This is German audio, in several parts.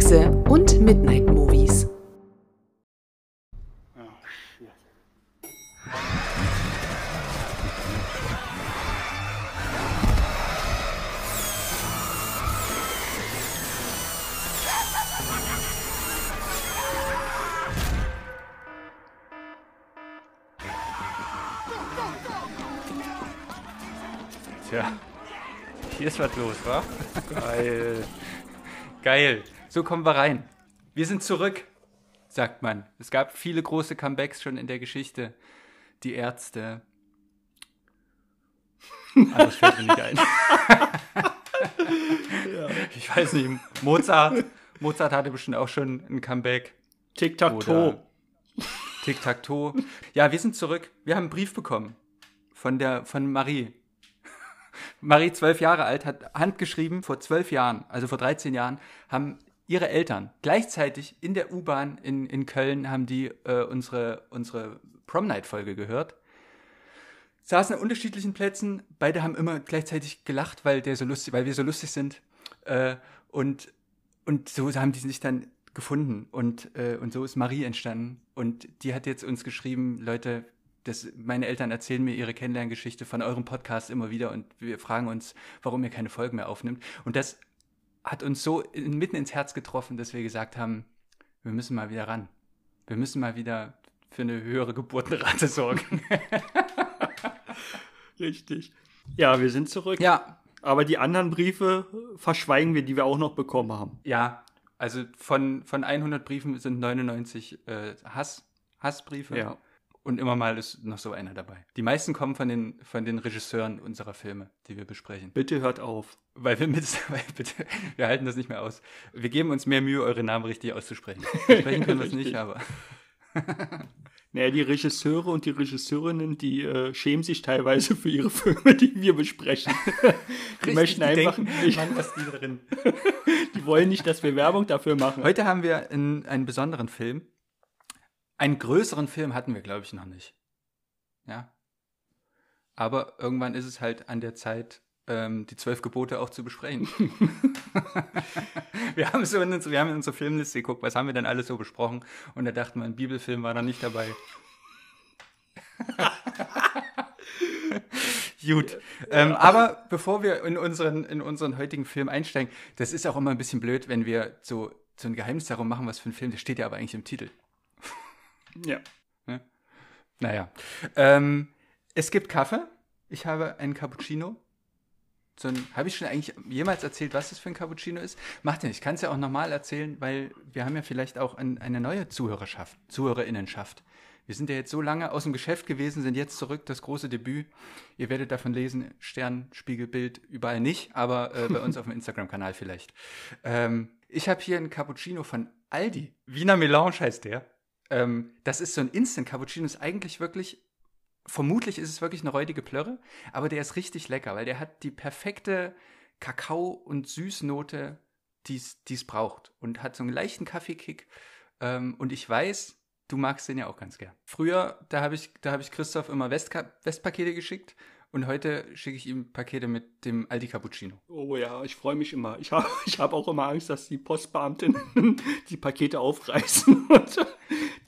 Kekse und Midnight Movies. Tja, hier ist was los, wa? Geil. Geil. So kommen wir rein. Wir sind zurück, sagt man. Es gab viele große Comebacks schon in der Geschichte. Die Ärzte. Alles fällt mir nicht ein. Ich weiß nicht, Mozart. Mozart hatte bestimmt auch schon ein Comeback. Tic-Tac-Toe. Tic-Tac-Toe. Ja, wir sind zurück. Wir haben einen Brief bekommen von der von Marie. Marie, zwölf Jahre alt, hat handgeschrieben, vor zwölf Jahren, also vor 13 Jahren, haben ihre Eltern gleichzeitig in der U-Bahn in, in Köln haben die äh, unsere, unsere Prom-Night-Folge gehört. Saßen an unterschiedlichen Plätzen, beide haben immer gleichzeitig gelacht, weil der so lustig, weil wir so lustig sind. Äh, und, und so haben die sich dann gefunden. Und, äh, und so ist Marie entstanden. Und die hat jetzt uns geschrieben, Leute, das, meine Eltern erzählen mir ihre Kennenlerngeschichte von eurem Podcast immer wieder und wir fragen uns, warum ihr keine Folgen mehr aufnimmt. Und das hat uns so mitten ins Herz getroffen, dass wir gesagt haben, wir müssen mal wieder ran. Wir müssen mal wieder für eine höhere Geburtenrate sorgen. Richtig. Ja, wir sind zurück. ja, Aber die anderen Briefe verschweigen wir, die wir auch noch bekommen haben. ja. Also von, von 100 Briefen sind 99 äh, Hass, Hassbriefe. Ja. Und immer mal ist noch so einer dabei. Die meisten kommen von den, von den Regisseuren unserer Filme, die wir besprechen. Bitte hört auf. Weil wir mit, weil bitte, wir halten das nicht mehr aus. Wir geben uns mehr Mühe, eure Namen richtig auszusprechen. Sprechen können wir es nicht, aber. Naja, die Regisseure und die Regisseurinnen, die äh, schämen sich teilweise für ihre Filme, die wir besprechen. die möchten einfach nicht, Mann, was die drin. die wollen nicht, dass wir Werbung dafür machen. Heute haben wir einen, einen besonderen Film. Einen größeren Film hatten wir, glaube ich, noch nicht. Ja. Aber irgendwann ist es halt an der Zeit, ähm, die zwölf Gebote auch zu besprechen. wir, haben so in uns, wir haben in unsere Filmliste geguckt, was haben wir denn alles so besprochen? Und da dachten wir, ein Bibelfilm war da nicht dabei. Gut. Ähm, aber bevor wir in unseren, in unseren heutigen Film einsteigen, das ist auch immer ein bisschen blöd, wenn wir so, so ein Geheimnis darum machen, was für ein Film, das steht ja aber eigentlich im Titel. Ja. Naja. Ähm, es gibt Kaffee. Ich habe einen Cappuccino. So habe ich schon eigentlich jemals erzählt, was das für ein Cappuccino ist? Macht ja nicht. Ich kann es ja auch nochmal erzählen, weil wir haben ja vielleicht auch ein, eine neue Zuhörerschaft, Zuhörerinnenschaft. Wir sind ja jetzt so lange aus dem Geschäft gewesen, sind jetzt zurück, das große Debüt. Ihr werdet davon lesen, Stern, Spiegel, Bild, überall nicht, aber äh, bei uns auf dem Instagram-Kanal vielleicht. Ähm, ich habe hier einen Cappuccino von Aldi. Wiener Melange heißt der. Ähm, das ist so ein Instant-Cappuccino, ist eigentlich wirklich, vermutlich ist es wirklich eine räudige Plörre, aber der ist richtig lecker, weil der hat die perfekte Kakao- und Süßnote, die es braucht und hat so einen leichten Kaffeekick. Ähm, und ich weiß, du magst den ja auch ganz gern. Früher, da habe ich, hab ich Christoph immer Westpakete geschickt und heute schicke ich ihm Pakete mit dem Aldi Cappuccino. Oh ja, ich freue mich immer. Ich habe ich hab auch immer Angst, dass die Postbeamtinnen die Pakete aufreißen und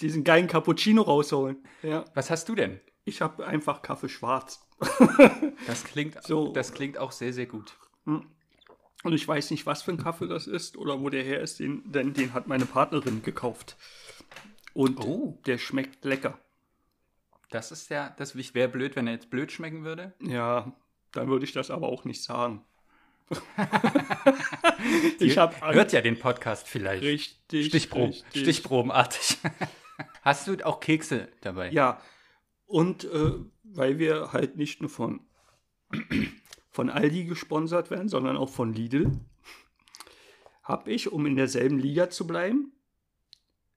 diesen geilen Cappuccino rausholen. Ja. Was hast du denn? Ich habe einfach Kaffee schwarz. Das klingt, So. das klingt auch sehr, sehr gut. Und ich weiß nicht, was für ein Kaffee das ist oder wo der her ist, den, denn den hat meine Partnerin gekauft. Und Oh. der schmeckt lecker. Das ist ja, das wäre blöd, wenn er jetzt blöd schmecken würde. Ja, dann würde ich das aber auch nicht sagen. ich habe Hört ja den Podcast vielleicht. richtig, Stichproben, richtig. Stichprobenartig. Hast du auch Kekse dabei? Ja, und äh, weil wir halt nicht nur von, von Aldi gesponsert werden, sondern auch von Lidl, habe ich, um in derselben Liga zu bleiben,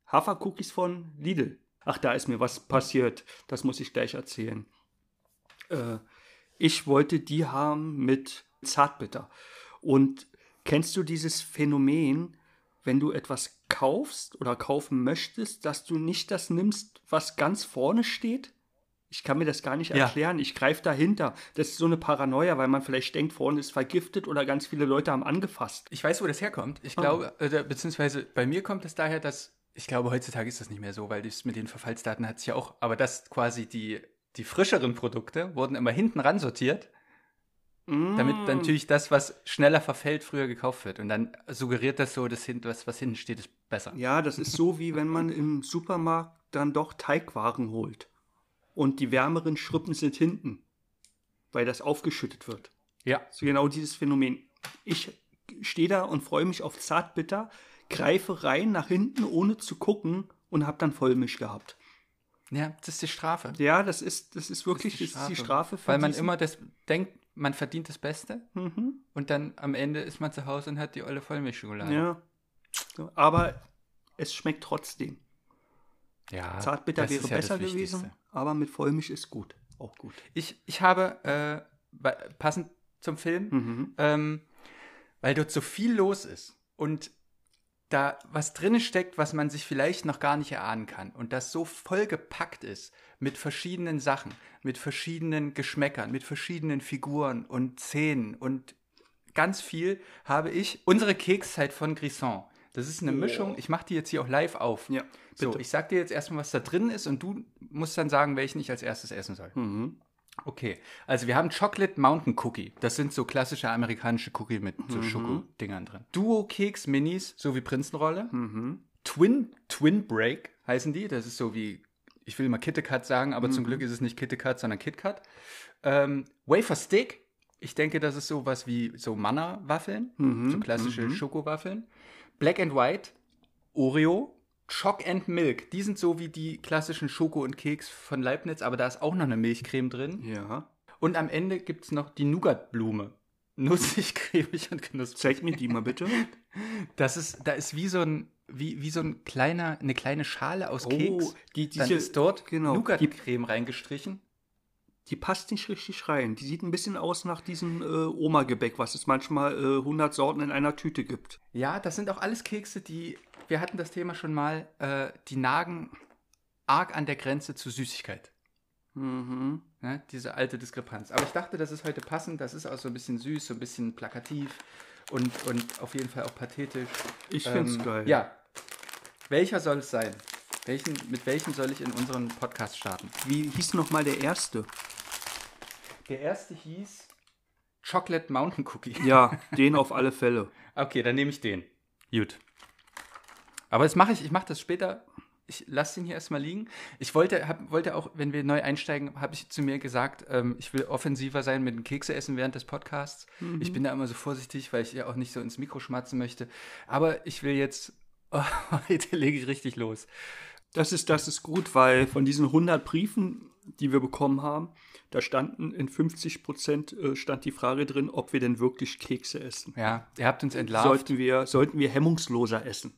Hafercookies von Lidl. Ach, da ist mir was passiert. Das muss ich gleich erzählen. Äh, ich wollte die haben mit Zartbitter. Und kennst du dieses Phänomen, wenn du etwas kaufst oder kaufen möchtest, dass du nicht das nimmst, was ganz vorne steht? ich kann mir das gar nicht Ja. erklären. Ich greife dahinter. Das ist so eine Paranoia, weil man vielleicht denkt, vorne ist vergiftet oder ganz viele Leute haben angefasst. Ich weiß, wo das herkommt. Ich glaube, äh, beziehungsweise bei mir kommt es daher, dass ich glaube, heutzutage ist das nicht mehr so, weil das mit den Verfallsdaten hat es ja auch, aber dass quasi die, die frischeren Produkte wurden immer hinten ran sortiert, damit Mm. dann natürlich das, was schneller verfällt, früher gekauft wird. Und dann suggeriert das so, dass hinten, was, was hinten steht, ist besser. Ja, das ist so, wie wenn man im Supermarkt dann doch Teigwaren holt. Und die wärmeren Schrippen sind hinten, weil das aufgeschüttet wird. Ja. So genau dieses Phänomen. Ich stehe da und freue mich auf Zartbitter, greife rein nach hinten, ohne zu gucken und habe dann Vollmisch gehabt. Ja, das ist die Strafe. Ja, das ist, das ist wirklich Das ist die Strafe für Weil man immer das denkt, man verdient das Beste Mhm. und dann am Ende ist man zu Hause und hat die olle Vollmilchschokolade. Ja. Aber es schmeckt trotzdem. ja Zartbitter das wäre ist ja besser gewesen, aber mit Vollmisch ist gut. Auch gut. Ich, ich habe, äh, passend zum Film, Mhm. ähm, weil dort so viel los ist und da was drin steckt, was man sich vielleicht noch gar nicht erahnen kann und das so vollgepackt ist mit verschiedenen Sachen, mit verschiedenen Geschmäckern, mit verschiedenen Figuren und Szenen und ganz viel habe ich unsere Kekszeit von Grisson. Das ist eine Mischung. Ich mache die jetzt hier auch live auf. Ja, so, ich sag dir jetzt erstmal, was da drin ist und du musst dann sagen, welchen ich als erstes essen soll. Mhm. Okay, also wir haben Chocolate Mountain Cookie. Das sind so klassische amerikanische Cookie mit Mhm. so Schokodingern drin. Duo Keks Minis, so wie Prinzenrolle. Mhm. Twin, Twin Break heißen die. Das ist so wie, ich will mal KitKat sagen, aber Mhm. zum Glück ist es nicht KitKat, sondern KitKat. Ähm, Wafer Stick. Ich denke, das ist sowas wie so Manna-Waffeln, Mhm. so klassische Schokowaffeln. Black and White, Oreo, Choc and Milk. Die sind so wie die klassischen Schoko und Keks von Leibniz, aber da ist auch noch eine Milchcreme drin. Ja. Und am Ende gibt es noch die Nougatblume. Nussig, cremig und knusprig. Zeig mir die mal bitte. Das ist, da ist wie so ein, wie, wie so ein kleiner, eine kleine Schale aus Keks. Oh, die, Dann diese, ist dort genau, die, Nougatcreme reingestrichen. Die passt nicht richtig rein. Die sieht ein bisschen aus nach diesem äh, Oma-Gebäck, was es manchmal äh, 100 Sorten in einer Tüte gibt. Ja, das sind auch alles Kekse, die, wir hatten das Thema schon mal, äh, die nagen arg an der Grenze zu Süßigkeit. Mhm. Ne? Diese alte Diskrepanz. Aber ich dachte, das ist heute passend. Das ist auch so ein bisschen süß, so ein bisschen plakativ und, und auf jeden Fall auch pathetisch. Ich find's Ähm, geil. Ja. Welcher soll es sein? Welchen, mit welchem soll ich in unseren Podcast starten? Wie hieß noch mal der erste? Der erste hieß Chocolate Mountain Cookie. Ja, den auf alle Fälle. Okay, dann nehme ich den. Gut. Aber das mache ich, ich mache das später. Ich lasse den hier erstmal liegen. Ich wollte, hab, wollte auch, wenn wir neu einsteigen, habe ich zu mir gesagt, ähm, ich will offensiver sein mit dem Kekse essen während des Podcasts. Ich bin da immer so vorsichtig, weil ich ja auch nicht so ins Mikro schmatzen möchte. Aber ich will jetzt, heute lege ich richtig los. Das ist, das ist gut, weil von diesen 100 Briefen, die wir bekommen haben, da standen in 50 Prozent äh, stand die Frage drin, ob wir denn wirklich Kekse essen. Ja, ihr habt uns entlarvt. Sollten wir, sollten wir hemmungsloser essen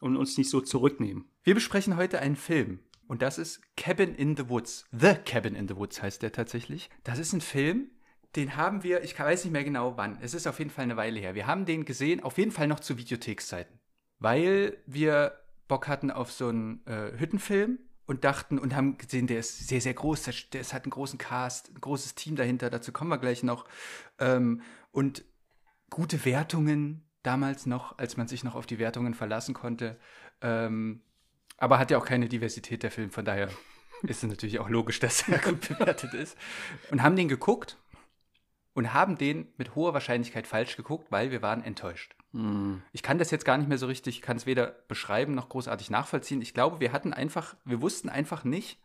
und uns nicht so zurücknehmen. Wir besprechen heute einen Film. Und das ist Cabin in the Woods. The Cabin in the Woods heißt der tatsächlich. Das ist ein Film, den haben wir, ich weiß nicht mehr genau wann. Es ist auf jeden Fall eine Weile her. Wir haben den gesehen, auf jeden Fall noch zu Videothekszeiten. Weil wir Bock hatten auf so einen äh, Hüttenfilm und dachten und haben gesehen, der ist sehr, sehr groß. Der, der hat einen großen Cast, ein großes Team dahinter. Dazu kommen wir gleich noch. Ähm, und gute Wertungen damals noch, als man sich noch auf die Wertungen verlassen konnte. Ähm, aber hat ja auch keine Diversität der Film, von daher ist es natürlich auch logisch, dass er gut bewertet ist. Und haben den geguckt und haben den mit hoher Wahrscheinlichkeit falsch geguckt, weil wir waren enttäuscht. Ich kann das jetzt gar nicht mehr so richtig, kann es weder beschreiben noch großartig nachvollziehen. Ich glaube, wir hatten einfach, wir wussten einfach nicht,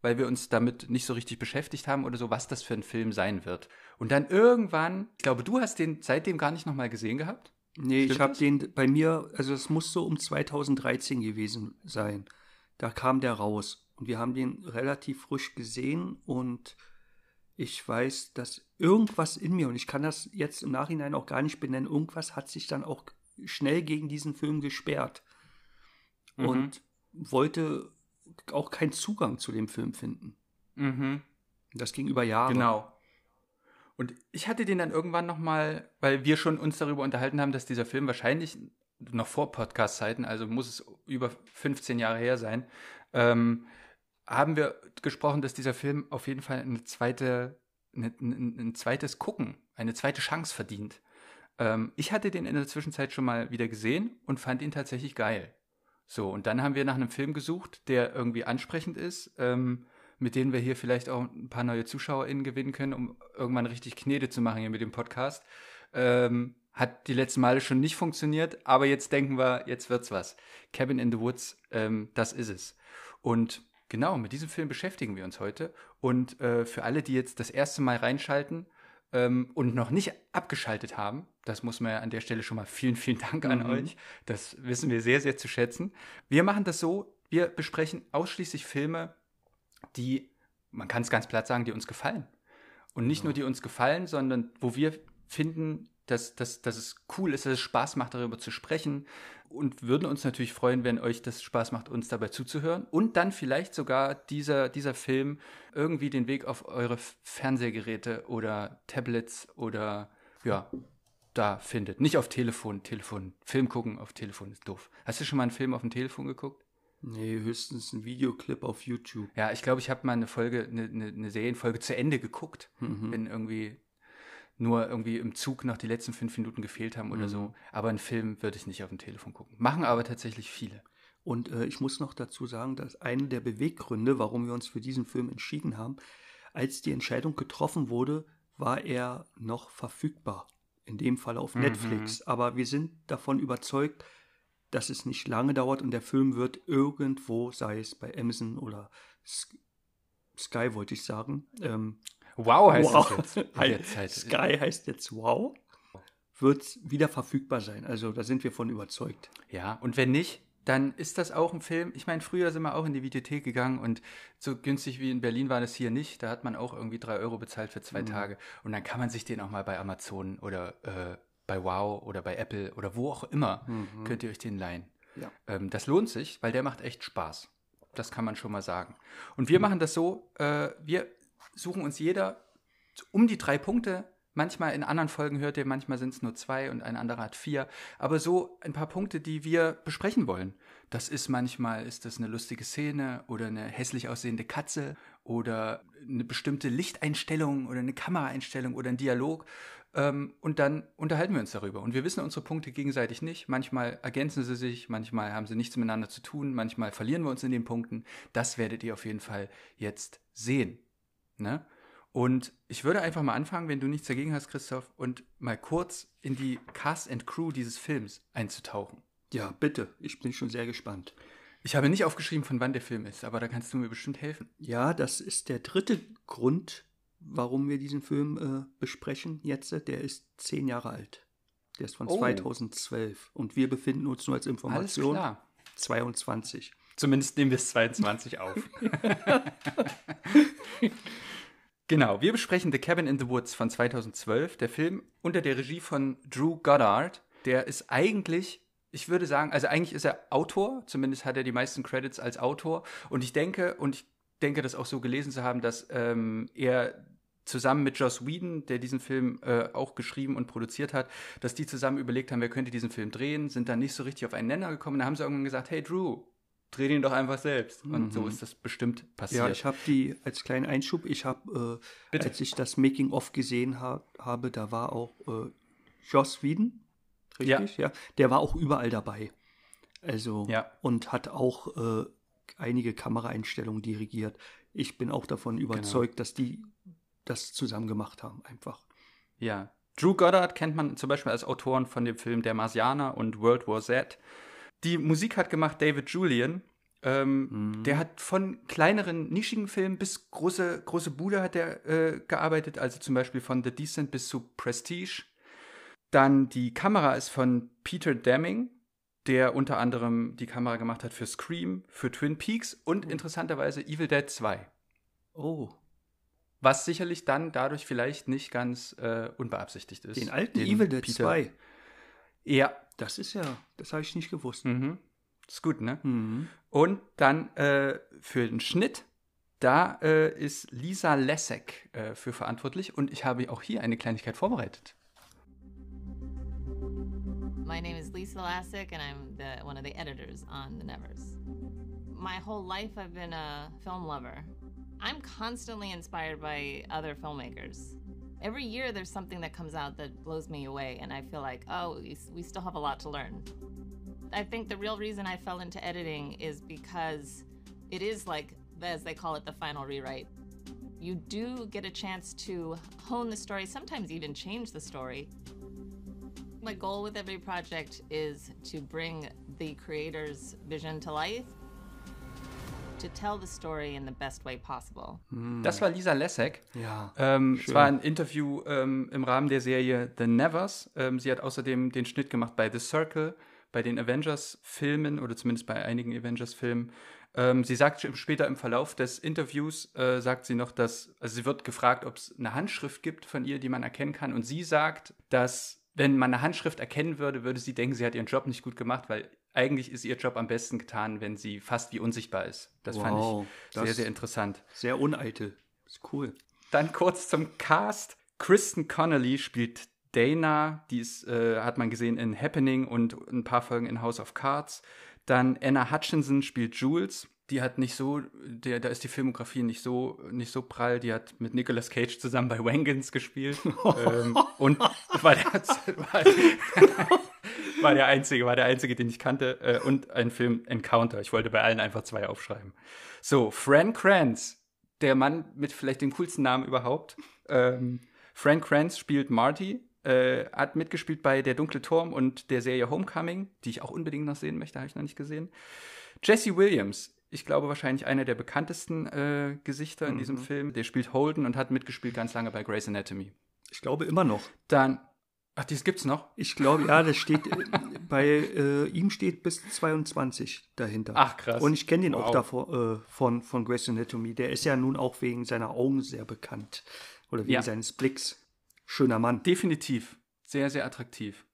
weil wir uns damit nicht so richtig beschäftigt haben oder so, was das für ein Film sein wird. Und dann irgendwann, ich glaube, du hast den seitdem gar nicht nochmal gesehen gehabt. Nee, Stimmt ich habe den bei mir, also es muss so um 2013 gewesen sein. Da kam der raus und wir haben den relativ frisch gesehen und ich weiß, dass irgendwas in mir, und ich kann das jetzt im Nachhinein auch gar nicht benennen, irgendwas hat sich dann auch schnell gegen diesen Film gesperrt Mhm. und wollte auch keinen Zugang zu dem Film finden. Mhm. Das ging über Jahre. Genau. Und ich hatte den dann irgendwann nochmal, weil wir schon uns darüber unterhalten haben, dass dieser Film wahrscheinlich noch vor Podcast-Zeiten, also muss es über 15 Jahre her sein, ähm, haben wir gesprochen, dass dieser Film auf jeden Fall eine zweite, eine, ein, zweites Gucken, eine zweite Chance verdient. Ähm, ich hatte den in der Zwischenzeit schon mal wieder gesehen und fand ihn tatsächlich geil. So, und dann haben wir nach einem Film gesucht, der irgendwie ansprechend ist, ähm, mit denen wir hier vielleicht auch ein paar neue ZuschauerInnen gewinnen können, um irgendwann richtig Knete zu machen hier mit dem Podcast. Ähm, hat die letzten Male schon nicht funktioniert, aber jetzt denken wir, jetzt wird's was. Cabin in the Woods, ähm, das ist es. Und genau, mit diesem Film beschäftigen wir uns heute. Und äh, für alle, die jetzt das erste Mal reinschalten ähm, und noch nicht abgeschaltet haben, das muss man ja an der Stelle schon mal vielen, vielen Dank an Mhm. euch. Das wissen wir sehr, sehr zu schätzen. Wir machen das so, wir besprechen ausschließlich Filme, die, man kann es ganz platt sagen, die uns gefallen. Und nicht nur die uns gefallen, sondern wo wir finden, dass, dass, dass es cool ist, dass es Spaß macht, darüber zu sprechen. Und würden uns natürlich freuen, wenn euch das Spaß macht, uns dabei zuzuhören. Und dann vielleicht sogar dieser, dieser Film irgendwie den Weg auf eure Fernsehgeräte oder Tablets oder ja, da findet. Nicht auf Telefon. Telefon. Film gucken auf Telefon ist doof. Hast du schon mal einen Film auf dem Telefon geguckt? Nee, höchstens ein Videoclip auf YouTube. Ja, ich glaube, ich habe mal eine Folge, eine, eine, eine Serienfolge zu Ende geguckt, Mhm. wenn irgendwie nur irgendwie im Zug noch die letzten fünf Minuten gefehlt haben oder so. Aber einen Film würde ich nicht auf dem Telefon gucken. Machen aber tatsächlich viele. Und äh, ich muss noch dazu sagen, dass einer der Beweggründe, warum wir uns für diesen Film entschieden haben, als die Entscheidung getroffen wurde, war er noch verfügbar. In dem Fall auf Mhm. Netflix. Aber wir sind davon überzeugt, dass es nicht lange dauert und der Film wird irgendwo, sei es bei Amazon oder Sky, wollte ich sagen. Ähm, Wow heißt wow. das jetzt. Zeit. Sky heißt jetzt Wow. Wird wieder verfügbar sein. Also da sind wir von überzeugt. Ja, und wenn nicht, dann ist das auch ein Film. Ich meine, früher sind wir auch in die Videothek gegangen und so günstig wie in Berlin war das hier nicht. Da hat man auch irgendwie drei Euro bezahlt für zwei Tage. Und dann kann man sich den auch mal bei Amazon oder äh, bei Wow oder bei Apple oder wo auch immer, könnt ihr euch den leihen. Ja. Ähm, das lohnt sich, weil der macht echt Spaß. Das kann man schon mal sagen. Und wir machen das so, äh, wir suchen uns jeder um die drei Punkte. Manchmal in anderen Folgen hört ihr, manchmal sind es nur zwei und ein anderer hat vier. Aber so ein paar Punkte, die wir besprechen wollen. Das ist manchmal, ist das eine lustige Szene oder eine hässlich aussehende Katze oder eine bestimmte Lichteinstellung oder eine Kameraeinstellung oder ein Dialog. Ähm, und dann unterhalten wir uns darüber. Und wir wissen unsere Punkte gegenseitig nicht. Manchmal ergänzen sie sich, manchmal haben sie nichts miteinander zu tun, manchmal verlieren wir uns in den Punkten. Das werdet ihr auf jeden Fall jetzt sehen. Ne? Und ich würde einfach mal anfangen, wenn du nichts dagegen hast, Christoph, und mal kurz in die Cast and Crew dieses Films einzutauchen. Ja, bitte. Ich bin schon sehr gespannt. Ich habe nicht aufgeschrieben, von wann der Film ist, aber da kannst du mir bestimmt helfen. Ja, das ist der dritte Grund, warum wir diesen Film äh, besprechen jetzt. Der ist zehn Jahre alt. Der ist von Oh. 2012. Und wir befinden uns nur als Information klar. 22. Zumindest nehmen wir es 22 auf. genau, wir besprechen The Cabin in the Woods von 2012. Der Film unter der Regie von Drew Goddard. Der ist eigentlich, ich würde sagen, also eigentlich ist er Autor, zumindest hat er die meisten Credits als Autor. Und ich denke, und ich denke, das auch so gelesen zu haben, dass ähm, er zusammen mit Joss Whedon, der diesen Film äh, auch geschrieben und produziert hat, dass die zusammen überlegt haben, wer könnte diesen Film drehen, sind dann nicht so richtig auf einen Nenner gekommen. Da haben sie irgendwann gesagt, hey Drew, dreh den doch einfach selbst. Und so ist das bestimmt passiert. Ja, ich habe die als kleinen Einschub, ich habe, äh, als ich das Making-of gesehen ha habe, da war auch äh, Joss Whedon, richtig? Ja. Der war auch überall dabei. Also, Ja. und hat auch äh, einige Kameraeinstellungen dirigiert. Ich bin auch davon Genau. überzeugt, dass die das zusammen gemacht haben, einfach. Ja. Drew Goddard kennt man zum Beispiel als Autoren von dem Film Der Marsianer und World War Z. Die Musik hat gemacht David Julian. Ähm, Der hat von kleineren, nischigen Filmen bis große, große Bude hat er äh, gearbeitet, also zum Beispiel von The Descent bis zu Prestige. Dann die Kamera ist von Peter Deming, der unter anderem die Kamera gemacht hat für Scream, für Twin Peaks und interessanterweise Evil Dead 2. Oh, Was sicherlich dann dadurch vielleicht nicht ganz äh, unbeabsichtigt ist. den alten Evil Dead Peter- 2. Ja. Das ist ja, das habe ich nicht gewusst. Mhm. Ist gut, ne? Mhm. Und dann äh, für den Schnitt, da äh, ist Lisa Lessek äh, für verantwortlich und ich habe auch hier eine Kleinigkeit vorbereitet. My name is Lisa Lassick, and I'm the, one of the editors on The Nevers. my whole life I've been a film lover. I'm constantly inspired by other filmmakers. Every year there's something that comes out that blows me away, and I feel like, oh, we still have a lot to learn. I think the real reason I fell into editing is because it is like, as they call it, the final rewrite. You do get a chance to hone the story, sometimes even change the story. My goal with every project is to bring the creator's vision to life, to tell the story in the best way possible. Das war Lisa Lessig. Ja. Ähm, es war ein Interview ähm, im Rahmen der Serie The Nevers. Ähm, sie hat außerdem den Schnitt gemacht bei The Circle, bei den Avengers-Filmen oder zumindest bei einigen Avengers-Filmen. Ähm, sie sagt später im Verlauf des Interviews, äh, sagt sie noch, dass, also sie wird gefragt, ob es eine Handschrift gibt von ihr, die man erkennen kann. Und sie sagt, dass, wenn man eine Handschrift erkennen würde, würde sie denken, sie hat ihren Job nicht gut gemacht, weil eigentlich ist ihr Job am besten getan, wenn sie fast wie unsichtbar ist. Das Wow, fand ich sehr, sehr interessant. Sehr uneitel. Ist cool. Dann kurz zum Cast. Kristen Connolly spielt Dana, die ist, äh, hat man gesehen in Happening und ein paar Folgen in House of Cards. Dann Anna Hutchinson spielt Jules. Die hat nicht so, der, da ist die Filmografie nicht so, nicht so prall. Die hat mit Nicolas Cage zusammen bei Wangans gespielt. ähm, und war der, war, war der einzige, war der einzige, den ich kannte. Äh, und ein Film Encounter. Ich wollte bei allen einfach zwei aufschreiben. So, Fran Kranz, der Mann mit vielleicht dem coolsten Namen überhaupt. Ähm, Frank Kranz spielt Marty, äh, hat mitgespielt bei Der dunkle Turm und der Serie Homecoming, die ich auch unbedingt noch sehen möchte, habe ich noch nicht gesehen. Jesse Williams, ich glaube wahrscheinlich einer der bekanntesten äh, Gesichter in diesem Film, der spielt Holden und hat mitgespielt ganz lange bei Grey's Anatomy. Ich glaube immer noch. Dann, ach, dies gibt's noch? Ich glaube, ja, das steht äh, bei äh, ihm steht bis 22 dahinter. Ach, krass. Und ich kenne den auch Wow. davor, äh, von, von Grey's Anatomy. Der ist ja nun auch wegen seiner Augen sehr bekannt. Oder wegen Ja. seines Blicks. Schöner Mann. Definitiv. Sehr, sehr attraktiv.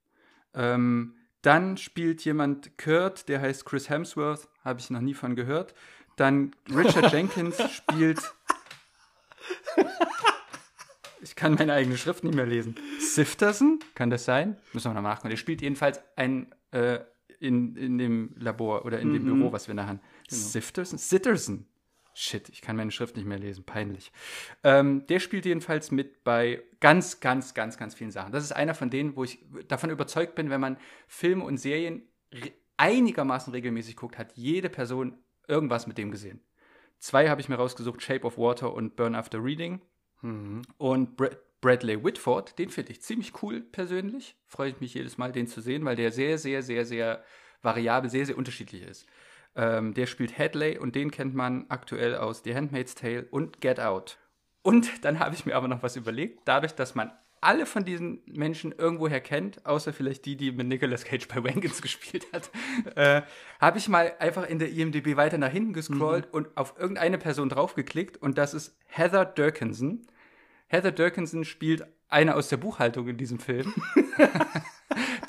Ähm, dann spielt jemand Kurt, der heißt Chris Hemsworth, habe ich noch nie von gehört. Dann Richard Jenkins spielt. Ich kann meine eigene Schrift nicht mehr lesen. Sifterson, kann das sein? Müssen wir noch nachgucken. Der spielt jedenfalls ein äh, in, in dem Labor oder in dem Büro, was wir da haben. Sifterson? Sitterson. Shit, ich kann meine Schrift nicht mehr lesen. Peinlich. Ähm, der spielt jedenfalls mit bei ganz, ganz, ganz, ganz vielen Sachen. Das ist einer von denen, wo ich davon überzeugt bin, wenn man Filme und Serien re- einigermaßen regelmäßig guckt, hat jede Person irgendwas mit dem gesehen. Zwei habe ich mir rausgesucht, Shape of Water und Burn After Reading. Und Bra Bradley Whitford, den finde ich ziemlich cool persönlich. Freue ich mich jedes Mal, den zu sehen, weil der sehr, sehr, sehr, sehr variabel, sehr, sehr unterschiedlich ist. Ähm, der spielt Hadley und den kennt man aktuell aus The Handmaid's Tale und Get Out. Und dann habe ich mir aber noch was überlegt, dadurch, dass man alle von diesen Menschen irgendwoher kennt, außer vielleicht die, die mit Nicolas Cage bei Wangans gespielt hat, äh, habe ich mal einfach in der IMDb weiter nach hinten gescrollt und auf irgendeine Person draufgeklickt und das ist Heather Durkinson. Heather Durkinson spielt eine aus der Buchhaltung in diesem Film.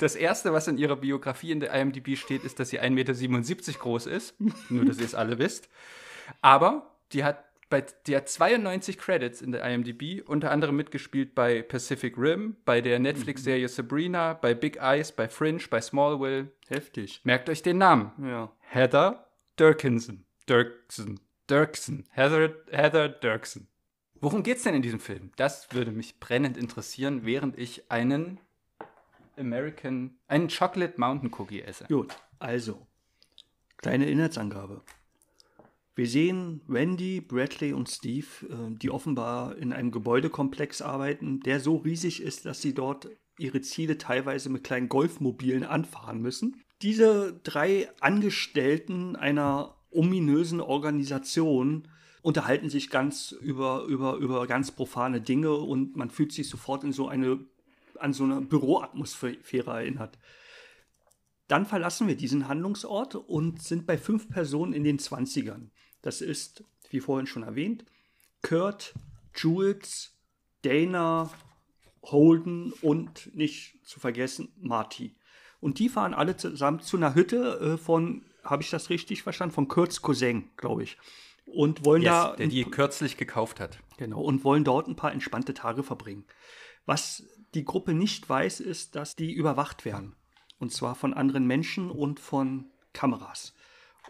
Das erste, was in ihrer Biografie in der IMDb steht, ist, dass sie 1,77 Meter groß ist. Nur, dass ihr es alle wisst. Aber die hat, bei, die hat 92 Credits in der IMDb, unter anderem mitgespielt bei Pacific Rim, bei der Netflix-Serie Sabrina, bei Big Eyes, bei Fringe, bei Smallville. Heftig. Merkt euch den Namen. Ja. Heather Durkinson. Dirksen. Dirksen. Heather, Heather Dirksen. Worum geht's denn in diesem Film? Das würde mich brennend interessieren, während ich einen American, einen Chocolate Mountain Cookie esse. Gut, also, kleine Inhaltsangabe. Wir sehen Wendy, Bradley und Steve, äh, die offenbar in einem Gebäudekomplex arbeiten, der so riesig ist, dass sie dort ihre Ziele teilweise mit kleinen Golfmobilen anfahren müssen. Diese drei Angestellten einer ominösen Organisation unterhalten sich ganz über, über, über ganz profane Dinge und man fühlt sich sofort in so eine, an so eine Büroatmosphäre erinnert. Dann verlassen wir diesen Handlungsort und sind bei fünf Personen in den 20ern. Das ist, wie vorhin schon erwähnt, Kurt, Jules, Dana, Holden und nicht zu vergessen Marty. Und die fahren alle zusammen zu einer Hütte äh, von, habe ich das richtig verstanden, von Kurts Cousin, glaube ich. Und wollen da Yes, der die kürzlich gekauft hat. Genau, und wollen dort ein paar entspannte Tage verbringen. Was die Gruppe nicht weiß, ist, dass die überwacht werden. Und zwar von anderen Menschen und von Kameras.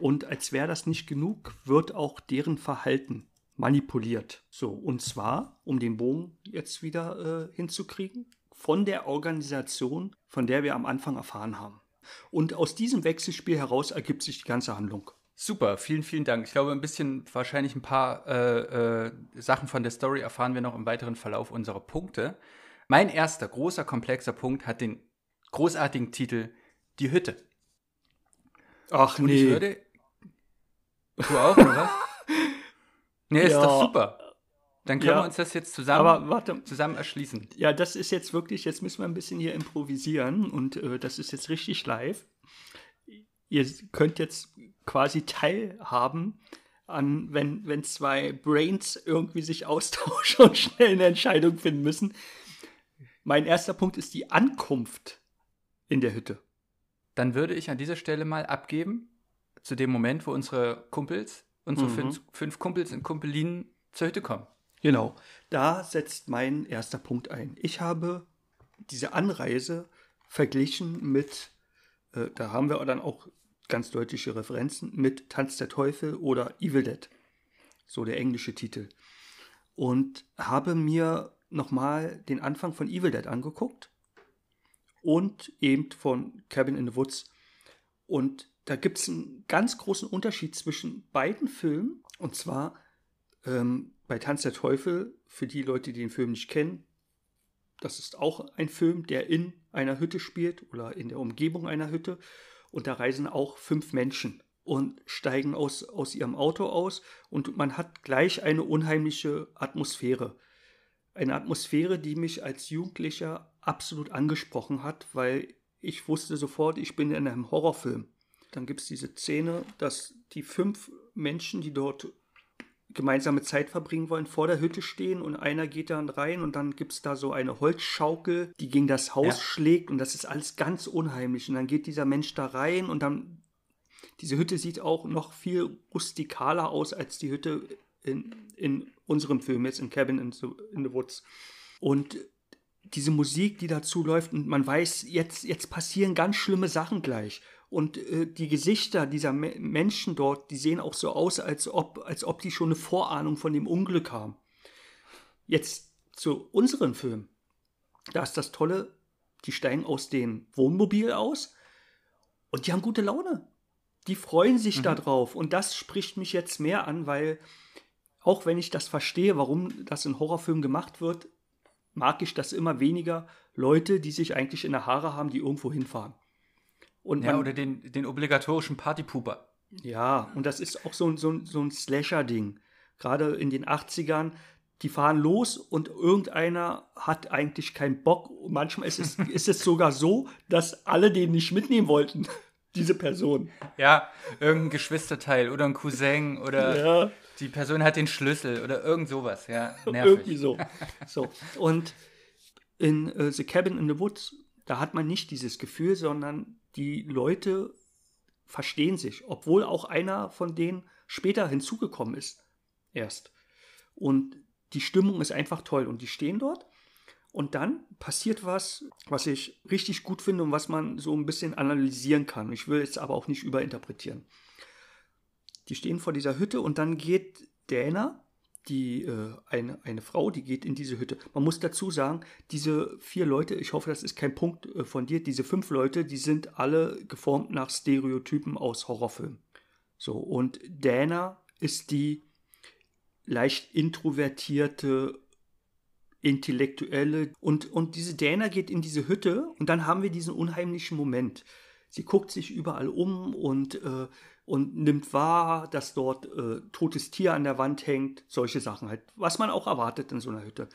Und als wäre das nicht genug, wird auch deren Verhalten manipuliert. So, und zwar, um den Bogen jetzt wieder äh, hinzukriegen, von der Organisation, von der wir am Anfang erfahren haben. Und aus diesem Wechselspiel heraus ergibt sich die ganze Handlung. Super, vielen, vielen Dank. Ich glaube, ein bisschen, wahrscheinlich ein paar äh, äh, Sachen von der Story erfahren wir noch im weiteren Verlauf unserer Punkte. Mein erster großer, komplexer Punkt hat den großartigen Titel Die Hütte. Ach Und nee. ich würde. Du auch, oder? Nee, ist Ja. doch super. Dann können Ja. wir uns das jetzt zusammen, Aber warte, zusammen erschließen. ja, das ist jetzt wirklich, jetzt müssen wir ein bisschen hier improvisieren und äh, das ist jetzt richtig live. Ihr könnt jetzt quasi teilhaben an, wenn, wenn zwei Brains irgendwie sich austauschen und schnell eine Entscheidung finden müssen. Mein erster Punkt ist die Ankunft in der Hütte. Dann würde ich an dieser Stelle mal abgeben, zu dem Moment, wo unsere Kumpels, unsere Mhm. fünf, fünf Kumpels und Kumpelinen zur Hütte kommen. Genau. Da setzt mein erster Punkt ein. Ich habe diese Anreise verglichen mit, äh, da haben wir dann auch ganz deutliche Referenzen, mit Tanz der Teufel oder Evil Dead. So der englische Titel. Und habe mir nochmal den Anfang von Evil Dead angeguckt und eben von Cabin in the Woods. Und da gibt es einen ganz großen Unterschied zwischen beiden Filmen. Und zwar ähm, bei Tanz der Teufel, für die Leute, die den Film nicht kennen, das ist auch ein Film, der in einer Hütte spielt oder in der Umgebung einer Hütte. Und da reisen auch fünf Menschen und steigen aus, aus ihrem Auto aus. Und man hat gleich eine unheimliche Atmosphäre. Eine Atmosphäre, die mich als Jugendlicher absolut angesprochen hat, weil ich wusste sofort, ich bin in einem Horrorfilm. Dann gibt es diese Szene, dass die fünf Menschen, die dort gemeinsame Zeit verbringen wollen, vor der Hütte stehen und einer geht dann rein und dann gibt es da so eine Holzschaukel, die gegen das Haus Ja. schlägt und das ist alles ganz unheimlich. Und dann geht dieser Mensch da rein und dann, diese Hütte sieht auch noch viel rustikaler aus als die Hütte in, in unserem Film, jetzt in Cabin in the, in the Woods. Und diese Musik, die dazu läuft und man weiß, jetzt, jetzt passieren ganz schlimme Sachen gleich. Und äh, die Gesichter dieser Me Menschen dort, die sehen auch so aus, als ob, als ob die schon eine Vorahnung von dem Unglück haben. Jetzt zu unseren Film. Da ist das Tolle, die steigen aus dem Wohnmobil aus und die haben gute Laune. Die freuen sich da drauf. Und das spricht mich jetzt mehr an, weil auch wenn ich das verstehe, warum das in Horrorfilmen gemacht wird, mag ich das immer weniger Leute, die sich eigentlich in der Haare haben, die irgendwo hinfahren. Und Ja, man- oder den, den obligatorischen Partypooper. ja, und das ist auch so, ein- so, ein- so ein Slasher-Ding. Gerade in den 80ern, die fahren los und irgendeiner hat eigentlich keinen Bock. Und manchmal ist es, ist es sogar so, dass alle den nicht mitnehmen wollten, diese Person. Ja, irgendein Geschwisterteil oder ein Cousin oder Ja. die Person hat den Schlüssel oder irgend sowas. Ja, nervig. Irgendwie so. so. Und in äh, The Cabin in the Woods, da hat man nicht dieses Gefühl, sondern die Leute verstehen sich, obwohl auch einer von denen später hinzugekommen ist. Erst. Und die Stimmung ist einfach toll und die stehen dort. Und dann passiert was, was ich richtig gut finde und was man so ein bisschen analysieren kann. Ich will jetzt aber auch nicht überinterpretieren. Die stehen vor dieser Hütte und dann geht Dana, die äh, eine, eine Frau, die geht in diese Hütte. Man muss dazu sagen, diese vier Leute, ich hoffe, das ist kein Punkt äh, von dir, diese fünf Leute, die sind alle geformt nach Stereotypen aus Horrorfilmen. So, und Dana ist die leicht introvertierte, intellektuelle. Und, und diese Dana geht in diese Hütte und dann haben wir diesen unheimlichen Moment. Sie guckt sich überall um und, äh, und nimmt wahr, dass dort äh, totes Tier an der Wand hängt, solche Sachen halt, was man auch erwartet in so einer Hütte.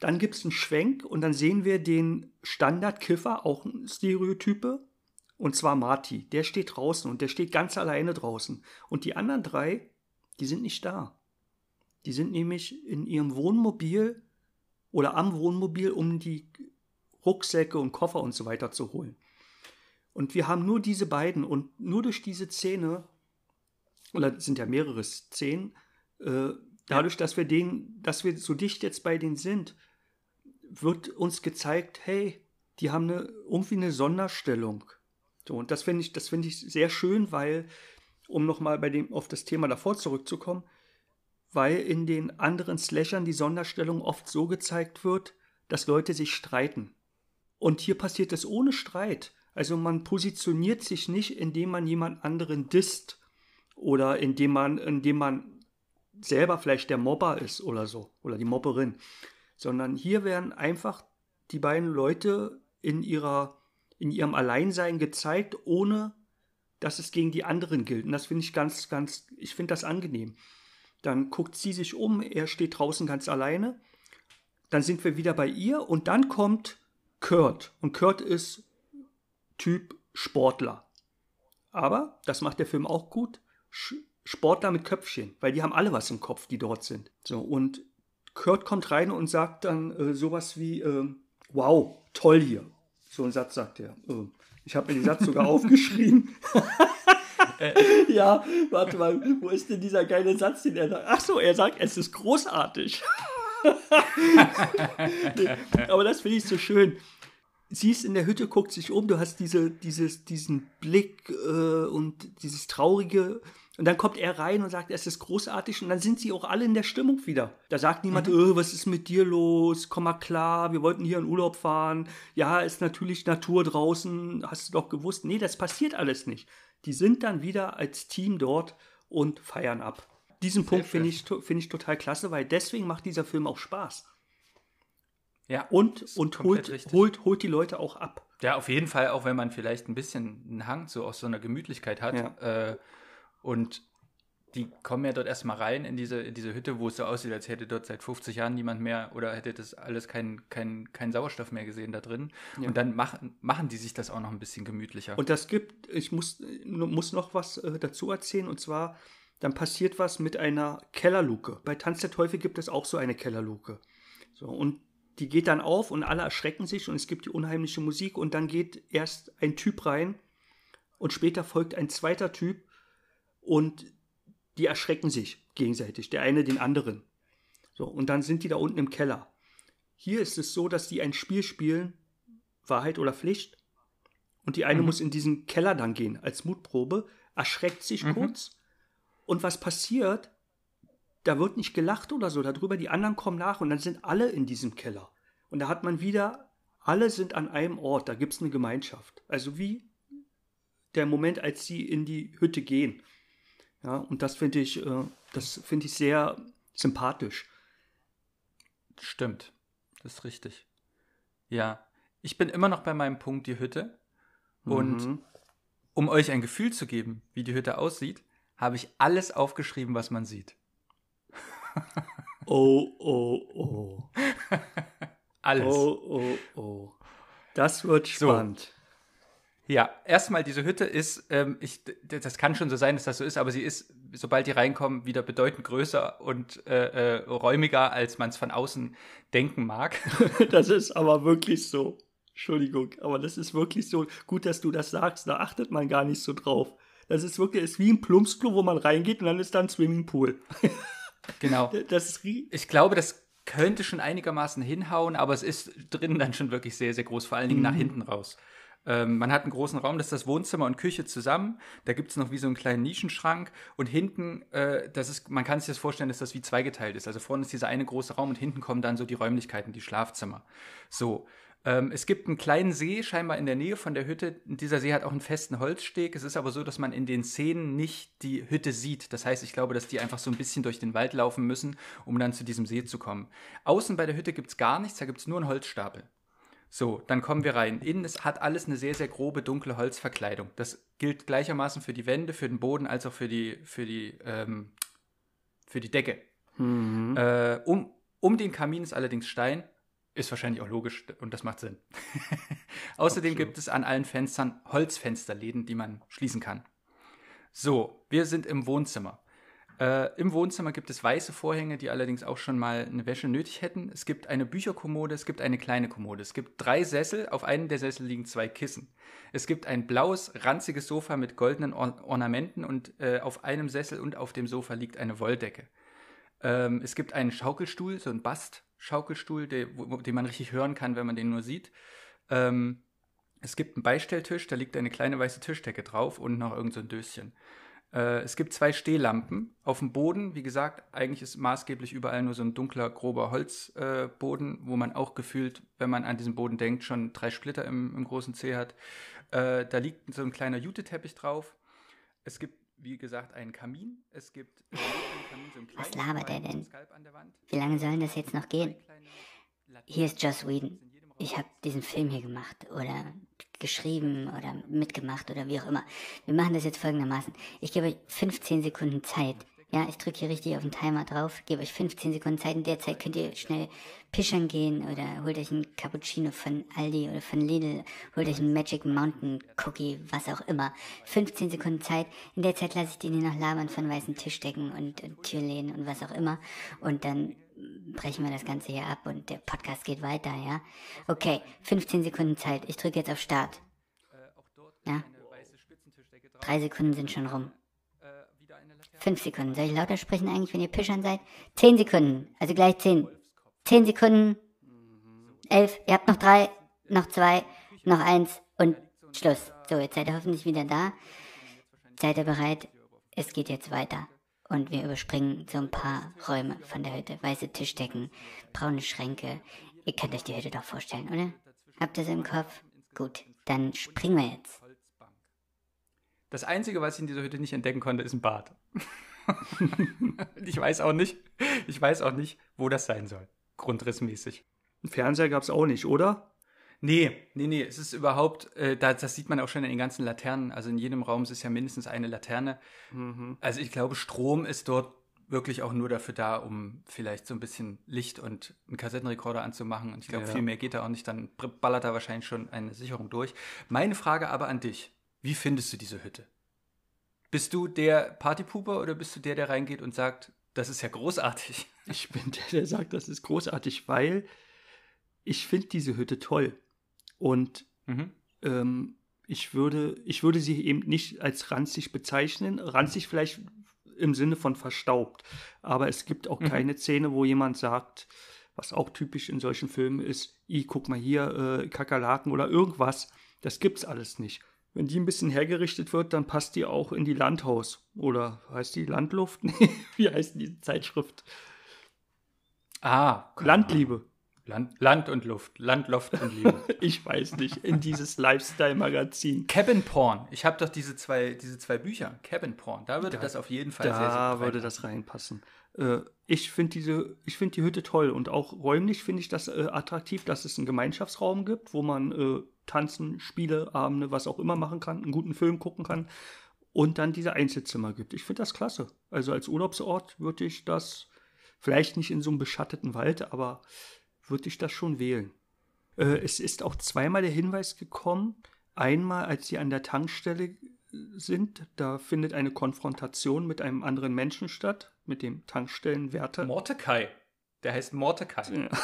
Dann gibt es einen Schwenk und dann sehen wir den Standardkiffer, auch ein Stereotype, und zwar Marty. Der steht draußen und der steht ganz alleine draußen. Und die anderen drei, die sind nicht da. Die sind nämlich in ihrem Wohnmobil oder am Wohnmobil, um die Rucksäcke und Koffer und so weiter zu holen. Und wir haben nur diese beiden und nur durch diese Szene, oder sind ja mehrere Szenen, äh, dadurch, dass wir den, dass wir so dicht jetzt bei denen sind, wird uns gezeigt, hey, die haben eine, irgendwie eine Sonderstellung. So, und das finde ich, das finde ich sehr schön, weil um nochmal bei dem, auf das Thema davor zurückzukommen, weil in den anderen Slashern die Sonderstellung oft so gezeigt wird, dass Leute sich streiten. Und hier passiert es ohne Streit. Also man positioniert sich nicht, indem man jemand anderen disst oder indem man, indem man selber vielleicht der Mobber ist oder so oder die Mobberin, sondern hier werden einfach die beiden Leute in ihrer in ihrem Alleinsein gezeigt, ohne dass es gegen die anderen gilt. Und das finde ich ganz, ganz, ich finde das angenehm. Dann guckt sie sich um, er steht draußen ganz alleine. Dann sind wir wieder bei ihr und dann kommt Kurt. Und Kurt ist Typ Sportler. Aber, das macht der Film auch gut, Sportler mit Köpfchen, weil die haben alle was im Kopf, die dort sind. So, und Kurt kommt rein und sagt dann äh, sowas wie, äh, wow, toll hier. So ein Satz sagt er. Äh, ich habe mir den Satz sogar aufgeschrieben. ja, warte mal, wo ist denn dieser geile Satz, den er sagt? Ach so, er sagt, es ist großartig. nee, aber das finde ich so schön. Sie ist in der Hütte, guckt sich um, du hast diese, dieses, diesen Blick äh, und dieses traurige. Und dann kommt er rein und sagt, es ist großartig. Und dann sind sie auch alle in der Stimmung wieder. Da sagt niemand, mhm. oh, was ist mit dir los? Komm mal klar, wir wollten hier in Urlaub fahren. Ja, ist natürlich Natur draußen, hast du doch gewusst. Nee, das passiert alles nicht. Die sind dann wieder als Team dort und feiern ab. Diesen Sehr Punkt finde ich, find ich total klasse, weil deswegen macht dieser Film auch Spaß. Ja. Und, und holt, holt, holt die Leute auch ab. Ja, auf jeden Fall, auch wenn man vielleicht ein bisschen einen Hang so aus so einer Gemütlichkeit hat. Ja. Äh, und die kommen ja dort erstmal rein in diese, in diese Hütte, wo es so aussieht, als hätte dort seit 50 Jahren niemand mehr oder hätte das alles keinen kein, kein Sauerstoff mehr gesehen da drin. Ja. Und dann machen, machen die sich das auch noch ein bisschen gemütlicher. Und das gibt, ich muss, muss noch was äh, dazu erzählen, und zwar, dann passiert was mit einer Kellerluke. Bei Tanz der Teufel gibt es auch so eine Kellerluke. So, und die geht dann auf und alle erschrecken sich und es gibt die unheimliche Musik und dann geht erst ein Typ rein und später folgt ein zweiter Typ und die erschrecken sich gegenseitig, der eine den anderen. So, und dann sind die da unten im Keller. Hier ist es so, dass die ein Spiel spielen, Wahrheit oder Pflicht. Und die eine mhm. muss in diesen Keller dann gehen als Mutprobe, erschreckt sich mhm. kurz. Und was passiert? Da wird nicht gelacht oder so darüber. Die anderen kommen nach und dann sind alle in diesem Keller. Und da hat man wieder, alle sind an einem Ort, da gibt es eine Gemeinschaft. Also wie der Moment, als sie in die Hütte gehen. Ja, und das finde ich, äh, das finde ich sehr sympathisch. Stimmt, das ist richtig. Ja, ich bin immer noch bei meinem Punkt die Hütte. Und mhm. um euch ein Gefühl zu geben, wie die Hütte aussieht, habe ich alles aufgeschrieben, was man sieht. Oh, oh, oh. alles. Oh, oh, oh. Das wird spannend. So. Ja, erstmal, diese Hütte ist, ähm, ich, das kann schon so sein, dass das so ist, aber sie ist, sobald die reinkommen, wieder bedeutend größer und äh, äh, räumiger, als man es von außen denken mag. das ist aber wirklich so. Entschuldigung, aber das ist wirklich so. Gut, dass du das sagst, da achtet man gar nicht so drauf. Das ist wirklich, ist wie ein Plumpsklo, wo man reingeht und dann ist da ein Swimmingpool. genau. Das ist ich glaube, das könnte schon einigermaßen hinhauen, aber es ist drinnen dann schon wirklich sehr, sehr groß, vor allen Dingen mhm. nach hinten raus. Ähm, man hat einen großen Raum, das ist das Wohnzimmer und Küche zusammen. Da gibt es noch wie so einen kleinen Nischenschrank. Und hinten, äh, das ist, man kann sich das vorstellen, dass das wie zweigeteilt ist. Also vorne ist dieser eine große Raum und hinten kommen dann so die Räumlichkeiten, die Schlafzimmer. So. Ähm, es gibt einen kleinen See scheinbar in der Nähe von der Hütte. Dieser See hat auch einen festen Holzsteg. Es ist aber so, dass man in den Szenen nicht die Hütte sieht. Das heißt, ich glaube, dass die einfach so ein bisschen durch den Wald laufen müssen, um dann zu diesem See zu kommen. Außen bei der Hütte gibt es gar nichts, da gibt es nur einen Holzstapel. So, dann kommen wir rein. Innen ist, hat alles eine sehr, sehr grobe, dunkle Holzverkleidung. Das gilt gleichermaßen für die Wände, für den Boden, als auch für die, für die, ähm, für die Decke. Mhm. Äh, um, um den Kamin ist allerdings Stein. Ist wahrscheinlich auch logisch und das macht Sinn. Außerdem Absolut. gibt es an allen Fenstern Holzfensterläden, die man schließen kann. So, wir sind im Wohnzimmer. Äh, Im Wohnzimmer gibt es weiße Vorhänge, die allerdings auch schon mal eine Wäsche nötig hätten. Es gibt eine Bücherkommode, es gibt eine kleine Kommode. Es gibt drei Sessel, auf einem der Sessel liegen zwei Kissen. Es gibt ein blaues, ranziges Sofa mit goldenen Or Ornamenten und äh, auf einem Sessel und auf dem Sofa liegt eine Wolldecke. Ähm, es gibt einen Schaukelstuhl, so ein Bast-Schaukelstuhl, den man richtig hören kann, wenn man den nur sieht. Ähm, es gibt einen Beistelltisch, da liegt eine kleine weiße Tischdecke drauf und noch irgendein so Döschen. Äh, es gibt zwei Stehlampen auf dem Boden. Wie gesagt, eigentlich ist maßgeblich überall nur so ein dunkler, grober Holzboden, äh, wo man auch gefühlt, wenn man an diesen Boden denkt, schon drei Splitter im, im großen C hat. Äh, da liegt so ein kleiner Juteteppich drauf. Es gibt, wie gesagt, einen Kamin. Es gibt äh, Kamin, so Was labert er denn? Wie lange soll das jetzt noch gehen? Hier ist Joss Whedon. Ich habe diesen Film hier gemacht oder geschrieben oder mitgemacht oder wie auch immer. Wir machen das jetzt folgendermaßen. Ich gebe euch 15 Sekunden Zeit. Ja, ich drücke hier richtig auf den Timer drauf, gebe euch 15 Sekunden Zeit. In der Zeit könnt ihr schnell pischern gehen oder holt euch einen Cappuccino von Aldi oder von Lidl, holt euch einen Magic Mountain Cookie, was auch immer. 15 Sekunden Zeit. In der Zeit lasse ich den hier noch labern von weißen Tischdecken und, und Türlehnen und was auch immer. Und dann brechen wir das Ganze hier ab und der Podcast geht weiter, ja? Okay, 15 Sekunden Zeit. Ich drücke jetzt auf Start. Ja? Drei Sekunden sind schon rum. Fünf Sekunden. Soll ich lauter sprechen eigentlich, wenn ihr Pischern seid? Zehn Sekunden. Also gleich zehn. Zehn Sekunden. Elf. Ihr habt noch drei, noch zwei, noch eins und Schluss. So, jetzt seid ihr hoffentlich wieder da. Seid ihr bereit? Es geht jetzt weiter. Und wir überspringen so ein paar Räume von der Hütte. Weiße Tischdecken, braune Schränke. Ihr könnt euch die Hütte doch vorstellen, oder? Habt ihr es im Kopf? Gut, dann springen wir jetzt. Das Einzige, was ich in dieser Hütte nicht entdecken konnte, ist ein Bad. ich weiß auch nicht, ich weiß auch nicht, wo das sein soll. Grundrissmäßig. Ein Fernseher gab es auch nicht, oder? Nee, nee, nee, es ist überhaupt, äh, da, das sieht man auch schon in den ganzen Laternen. Also in jedem Raum ist ja mindestens eine Laterne. Mhm. Also ich glaube, Strom ist dort wirklich auch nur dafür da, um vielleicht so ein bisschen Licht und einen Kassettenrekorder anzumachen. Und ich glaube, ja. viel mehr geht da auch nicht. Dann ballert da wahrscheinlich schon eine Sicherung durch. Meine Frage aber an dich: Wie findest du diese Hütte? Bist du der Partypuper oder bist du der, der reingeht und sagt, das ist ja großartig? Ich bin der, der sagt, das ist großartig, weil ich finde diese Hütte toll. Und mhm. ähm, ich, würde, ich würde sie eben nicht als ranzig bezeichnen. Ranzig vielleicht im Sinne von verstaubt. Aber es gibt auch mhm. keine Szene, wo jemand sagt, was auch typisch in solchen Filmen ist, ich guck mal hier, äh, Kakerlaken oder irgendwas. Das gibt's alles nicht. Wenn die ein bisschen hergerichtet wird, dann passt die auch in die Landhaus. Oder heißt die Landluft? wie heißt die Zeitschrift? Ah, Landliebe. Land, Land und Luft. Land, Luft und Liebe. ich weiß nicht. In dieses Lifestyle-Magazin. Cabin Porn. Ich habe doch diese zwei, diese zwei Bücher. Cabin Porn. Da würde da, das auf jeden Fall da sehr, sehr Da würde das reinpassen. Äh, ich finde diese, ich finde die Hütte toll und auch räumlich finde ich das äh, attraktiv, dass es einen Gemeinschaftsraum gibt, wo man äh, tanzen, Spiele, Abende, was auch immer machen kann, einen guten Film gucken kann und dann diese Einzelzimmer gibt. Ich finde das klasse. Also als Urlaubsort würde ich das vielleicht nicht in so einem beschatteten Wald, aber würde ich das schon wählen. Äh, es ist auch zweimal der Hinweis gekommen. Einmal, als sie an der Tankstelle sind, da findet eine Konfrontation mit einem anderen Menschen statt, mit dem Tankstellenwärter. Mordecai. Der heißt Mordecai. Ja.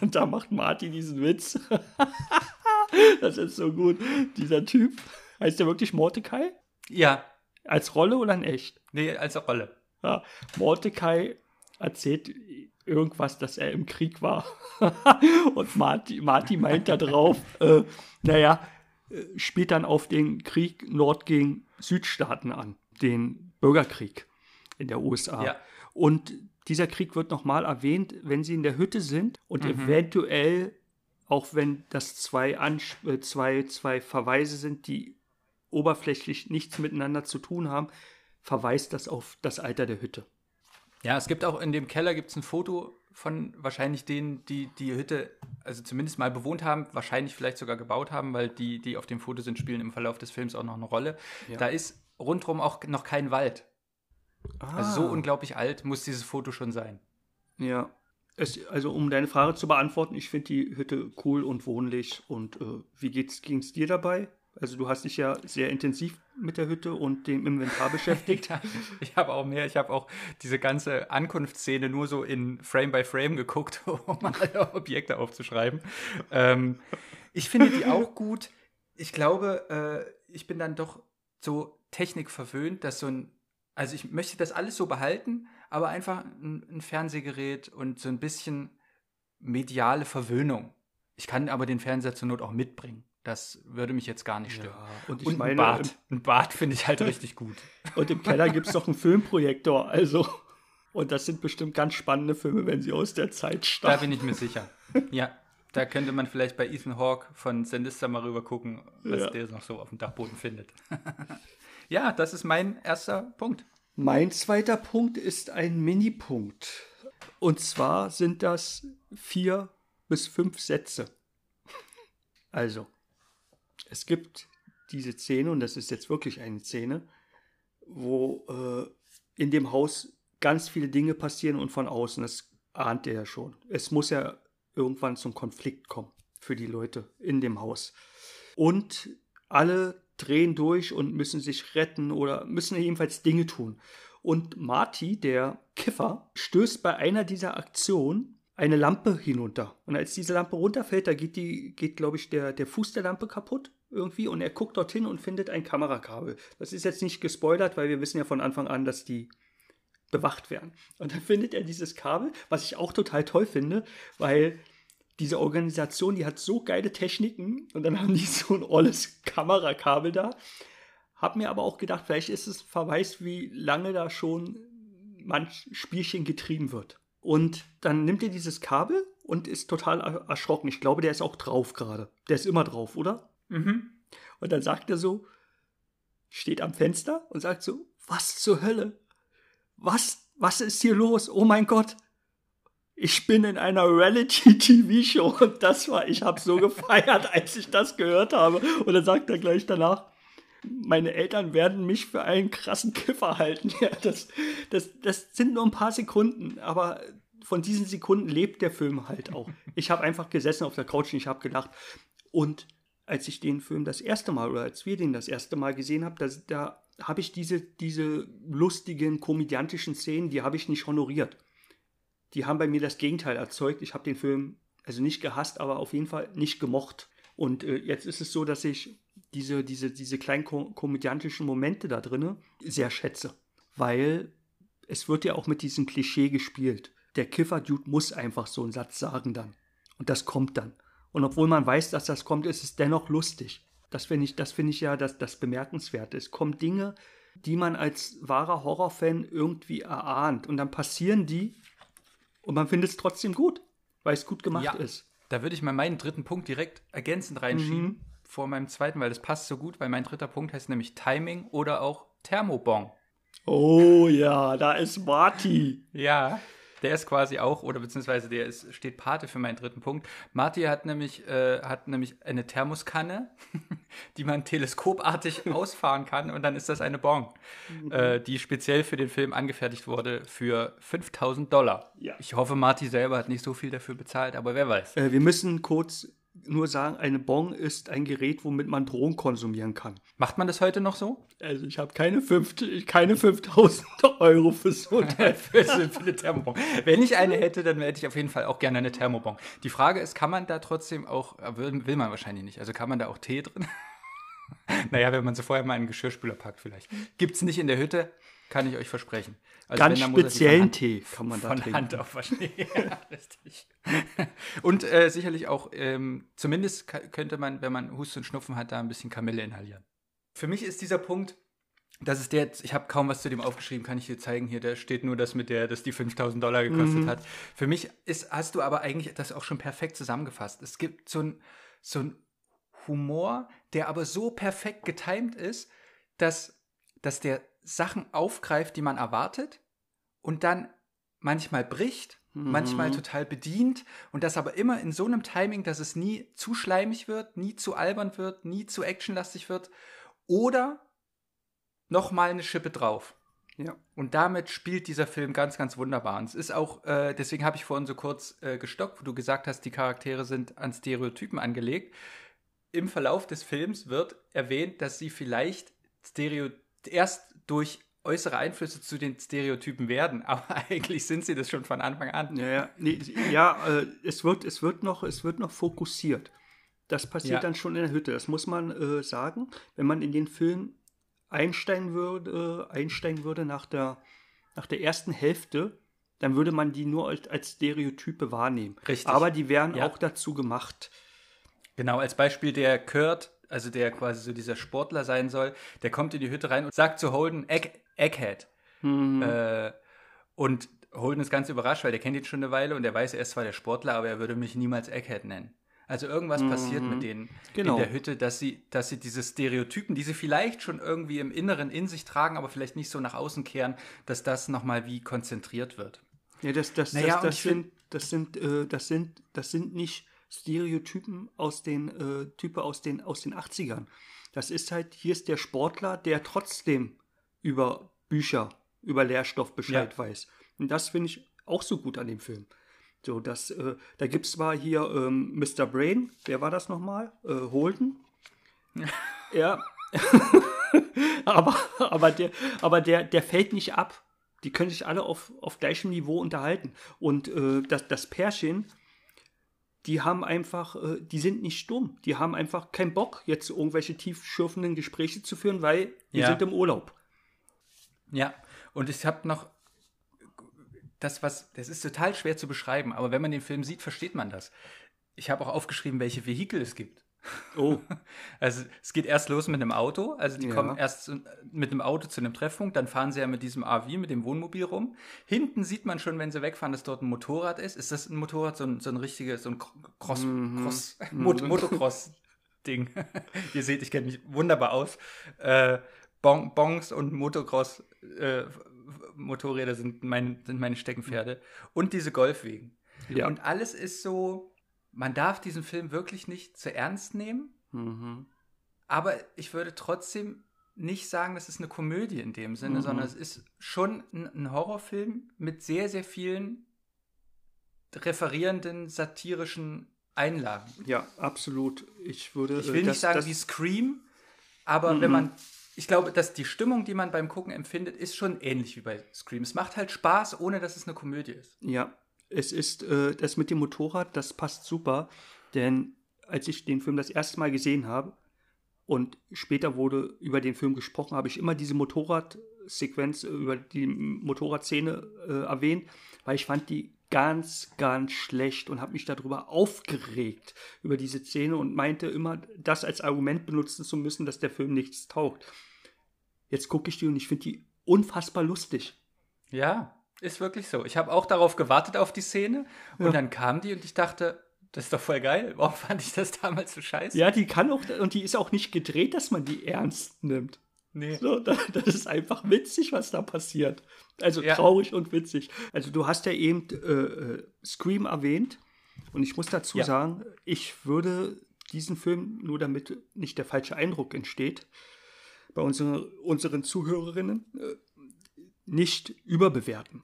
Da macht Martin diesen Witz. das ist so gut. Dieser Typ. Heißt der wirklich Mordecai? Ja. Als Rolle oder in echt? Nee, als Rolle. Ja. Mordecai erzählt irgendwas, dass er im Krieg war. und Marty, Marty meint da drauf, äh, naja, äh, spielt dann auf den Krieg Nord gegen Südstaaten an, den Bürgerkrieg in der USA. Ja. Und dieser Krieg wird nochmal erwähnt, wenn sie in der Hütte sind und mhm. eventuell, auch wenn das zwei, Ans äh, zwei, zwei Verweise sind, die oberflächlich nichts miteinander zu tun haben, verweist das auf das Alter der Hütte. Ja, es gibt auch in dem Keller gibt's ein Foto von wahrscheinlich denen, die die Hütte, also zumindest mal bewohnt haben, wahrscheinlich vielleicht sogar gebaut haben, weil die, die auf dem Foto sind, spielen im Verlauf des Films auch noch eine Rolle. Ja. Da ist rundherum auch noch kein Wald. Ah. Also so unglaublich alt muss dieses Foto schon sein. Ja. Es, also um deine Frage zu beantworten, ich finde die Hütte cool und wohnlich. Und äh, wie ging es dir dabei? Also du hast dich ja sehr intensiv mit der Hütte und dem Inventar beschäftigt. ich habe auch mehr, ich habe auch diese ganze Ankunftsszene nur so in Frame by Frame geguckt, um alle Objekte aufzuschreiben. Ähm, ich finde die auch gut. Ich glaube, äh, ich bin dann doch so technikverwöhnt, dass so ein, also ich möchte das alles so behalten, aber einfach ein, ein Fernsehgerät und so ein bisschen mediale Verwöhnung. Ich kann aber den Fernseher zur Not auch mitbringen Das würde mich jetzt gar nicht stören. Ja, und ich Und meine, ein Bad. Ein Bad finde ich halt richtig gut. Und im Keller gibt es noch einen Filmprojektor, also. Und das sind bestimmt ganz spannende Filme, wenn sie aus der Zeit Da stammen. bin ich mir sicher. Ja, da könnte man vielleicht bei Ethan Hawke von Sinister mal rüber gucken, was Ja. der noch so auf dem Dachboden findet. ja, das ist mein erster Punkt. Mein zweiter Punkt ist ein Minipunkt. Und zwar sind das vier bis fünf Sätze. Also, es gibt diese Szene, und das ist jetzt wirklich eine Szene, wo äh, in dem Haus ganz viele Dinge passieren und von außen, das ahnt er ja schon. Es muss ja irgendwann zum Konflikt kommen für die Leute in dem Haus. Und alle drehen durch und müssen sich retten oder müssen jedenfalls Dinge tun. Und Marty, der Kiffer, stößt bei einer dieser Aktionen eine Lampe hinunter. Und als diese Lampe runterfällt, da geht, die, geht glaube ich, der, der Fuß der Lampe kaputt irgendwie. Und er guckt dorthin und findet ein Kamerakabel. Das ist jetzt nicht gespoilert, weil wir wissen ja von Anfang an, dass die bewacht werden. Und dann findet er dieses Kabel, was ich auch total toll finde, weil diese Organisation, die hat so geile Techniken und dann haben die so ein olles Kamerakabel da. Hab mir aber auch gedacht, vielleicht ist es ein Verweis, wie lange da schon manch Spielchen getrieben wird. Und dann nimmt er dieses Kabel und ist total er- erschrocken. Ich glaube, der ist auch drauf gerade. Der ist immer drauf, oder? Mhm. Und dann sagt er so, steht am Fenster und sagt so, was zur Hölle? Was, was ist hier los? Oh mein Gott. Ich bin in einer Reality-TV-Show und das war, ich habe so gefeiert, als ich das gehört habe. Und dann sagt er gleich danach, meine Eltern werden mich für einen krassen Kiffer halten. Ja, das, das, das sind nur ein paar Sekunden, aber von diesen Sekunden lebt der Film halt auch. Ich habe einfach gesessen auf der Couch und ich habe gelacht. Und als ich den Film das erste Mal oder als wir den das erste Mal gesehen haben, da, da habe ich diese, diese lustigen, komödiantischen Szenen, die habe ich nicht honoriert. Die haben bei mir das Gegenteil erzeugt. Ich habe den Film also nicht gehasst, aber auf jeden Fall nicht gemocht. Und äh, jetzt ist es so, dass ich diese, diese, diese kleinen ko komödiantischen Momente da drinne sehr schätze. Weil es wird ja auch mit diesem Klischee gespielt. Der Kiffer-Dude muss einfach so einen Satz sagen dann. Und das kommt dann. Und obwohl man weiß, dass das kommt, ist es dennoch lustig. Das finde ich, das ich ja das, das Bemerkenswerte. Es kommen Dinge, die man als wahrer Horrorfan irgendwie erahnt. Und dann passieren die und man findet es trotzdem gut, weil es gut gemacht Ja. ist. Da würde ich mal meinen dritten Punkt direkt ergänzend reinschieben Mhm. vor meinem zweiten, weil das passt so gut, weil mein dritter Punkt heißt nämlich Timing oder auch Thermobong. Oh ja, da ist Marty. Ja, der ist quasi auch, oder beziehungsweise der ist, steht Pate für meinen dritten Punkt. Marty hat nämlich, äh, hat nämlich eine Thermoskanne, die man teleskopartig ausfahren kann und dann ist das eine Bon, äh, die speziell für den Film angefertigt wurde für 5000 Dollar. Ja. Ich hoffe, Marty selber hat nicht so viel dafür bezahlt, aber wer weiß. Äh, wir müssen kurz nur sagen, eine Bong ist ein Gerät, womit man Drogen konsumieren kann. Macht man das heute noch so? Also ich habe keine, keine 5000 Euro für so ein Teil. für, eine Thermobon. Wenn ich eine hätte, dann hätte ich auf jeden Fall auch gerne eine Thermobon. Die Frage ist, kann man da trotzdem auch, äh, will, will man wahrscheinlich nicht, also kann man da auch Tee drin? naja, wenn man so vorher mal in einen Geschirrspüler packt vielleicht. Gibt's nicht in der Hütte, kann ich euch versprechen. Also Ganz wenn, speziellen Hand- Tee kann man da von trinken. Hand aufwaschen. ja, richtig. Und äh, sicherlich auch, ähm, zumindest könnte man, wenn man Hust und Schnupfen hat, da ein bisschen Kamille inhalieren. Für mich ist dieser Punkt, das ist der, jetzt- ich habe kaum was zu dem aufgeschrieben, kann ich dir zeigen. Hier, da steht nur das mit der, dass die 5000 Dollar gekostet hat. Für mich ist, hast du aber eigentlich das auch schon perfekt zusammengefasst. Es gibt so ein, so ein Humor, der aber so perfekt getimt ist, dass, dass der Sachen aufgreift, die man erwartet und dann manchmal bricht, manchmal total bedient und das aber immer in so einem Timing, dass es nie zu schleimig wird, nie zu albern wird, nie zu actionlastig wird oder noch mal eine Schippe drauf. Ja. Und damit spielt dieser Film ganz, ganz wunderbar. Und es ist auch, äh, deswegen habe ich vorhin so kurz äh, gestockt, wo du gesagt hast, die Charaktere sind an Stereotypen angelegt. Im Verlauf des Films wird erwähnt, dass sie vielleicht Stereo erst durch äußere Einflüsse zu den Stereotypen werden, aber eigentlich sind sie das schon von Anfang an. Ja, ja, nee, ja äh, es, wird, es, wird noch, es wird noch fokussiert. Das passiert Ja. dann schon in der Hütte. Das muss man äh, sagen. Wenn man in den Film einsteigen würde, einsteigen würde nach der, nach der ersten Hälfte, dann würde man die nur als, als Stereotype wahrnehmen. Richtig. Aber die wären Ja. auch dazu gemacht. Genau, als Beispiel der Kurt, also der quasi so dieser Sportler sein soll, der kommt in die Hütte rein und sagt zu Holden, Egg, Egghead. Mhm. Äh, und Holden ist ganz überrascht, weil der kennt ihn schon eine Weile und der weiß, er ist zwar der Sportler, aber er würde mich niemals Egghead nennen. Also irgendwas passiert mit denen Genau. in der Hütte, dass sie, dass sie diese Stereotypen, die sie vielleicht schon irgendwie im Inneren in sich tragen, aber vielleicht nicht so nach außen kehren, dass das nochmal wie konzentriert wird. Ja, das, das, Naja, das, das, sind, das, sind, äh, das, sind, das sind nicht Stereotypen aus den, äh, Type aus den, aus den 80ern. Das ist halt, hier ist der Sportler, der trotzdem über Bücher, über Lehrstoff Bescheid Ja. weiß. Und das finde ich auch so gut an dem Film. So, das, äh, da gibt es zwar hier ähm, Mr. Brain, wer war das nochmal? Äh, Holden. ja. aber aber, der, aber der, der fällt nicht ab. Die können sich alle auf, auf gleichem Niveau unterhalten. Und äh, das, das Pärchen, die haben einfach, äh, die sind nicht dumm. Die haben einfach keinen Bock, jetzt irgendwelche tiefschürfenden Gespräche zu führen, weil wir Ja. sind im Urlaub. Ja, und ich habe noch das, was, das ist total schwer zu beschreiben, aber wenn man den Film sieht, versteht man das. Ich habe auch aufgeschrieben, welche Vehikel es gibt. Oh, Also es geht erst los mit einem Auto, also die Ja. kommen erst mit einem Auto zu einem Treffpunkt, dann fahren sie ja mit diesem RV, mit dem Wohnmobil rum. Hinten sieht man schon, wenn sie wegfahren, dass dort ein Motorrad ist. Ist das ein Motorrad, so ein, so ein richtiges, so ein Cross, Mhm. Cross, Mot Motocross-Ding? Ihr seht, ich kenne mich wunderbar aus. Äh, bon Bongs und Motocross äh, Motorräder sind, mein, sind meine Steckenpferde. Und diese Golfwegen. Ja. Und alles ist so, man darf diesen Film wirklich nicht zu ernst nehmen. mhm. Aber ich würde trotzdem nicht sagen, das ist eine Komödie in dem Sinne, Mhm. sondern es ist schon ein, Horrorfilm mit sehr, sehr vielen referierenden satirischen Einlagen. ja, absolut. Ich würde. Ich will äh, nicht das- sagen das, wie Scream, aber Mhm. wenn man, ich glaube, dass die Stimmung, die man beim Gucken empfindet, ist schon ähnlich wie bei Scream. Es macht halt Spaß, ohne dass es eine Komödie ist. Ja, es ist äh, das mit dem Motorrad, das passt super, denn als ich den Film das erste Mal gesehen habe und später wurde über den Film gesprochen, habe ich immer diese Motorradsequenz, äh, über die Motorradszene äh, erwähnt, weil ich fand die ganz, ganz schlecht und habe mich darüber aufgeregt, über diese Szene und meinte immer, das als Argument benutzen zu müssen, dass der Film nichts taugt. Jetzt gucke ich die und ich finde die unfassbar lustig. Ja, ist wirklich so. Ich habe auch darauf gewartet auf die Szene und Ja. dann kam die und ich dachte, das ist doch voll geil. Warum fand ich das damals so scheiße? Ja, die kann auch, und die ist auch nicht gedreht, dass man die ernst nimmt. Nee. So, da- das ist einfach witzig, was da passiert. Also Ja. traurig und witzig. Also du hast ja eben äh, äh, Scream erwähnt und ich muss dazu Ja. sagen, ich würde diesen Film, nur damit nicht der falsche Eindruck entsteht, bei unsere, unseren Zuhörerinnen äh, nicht überbewerten.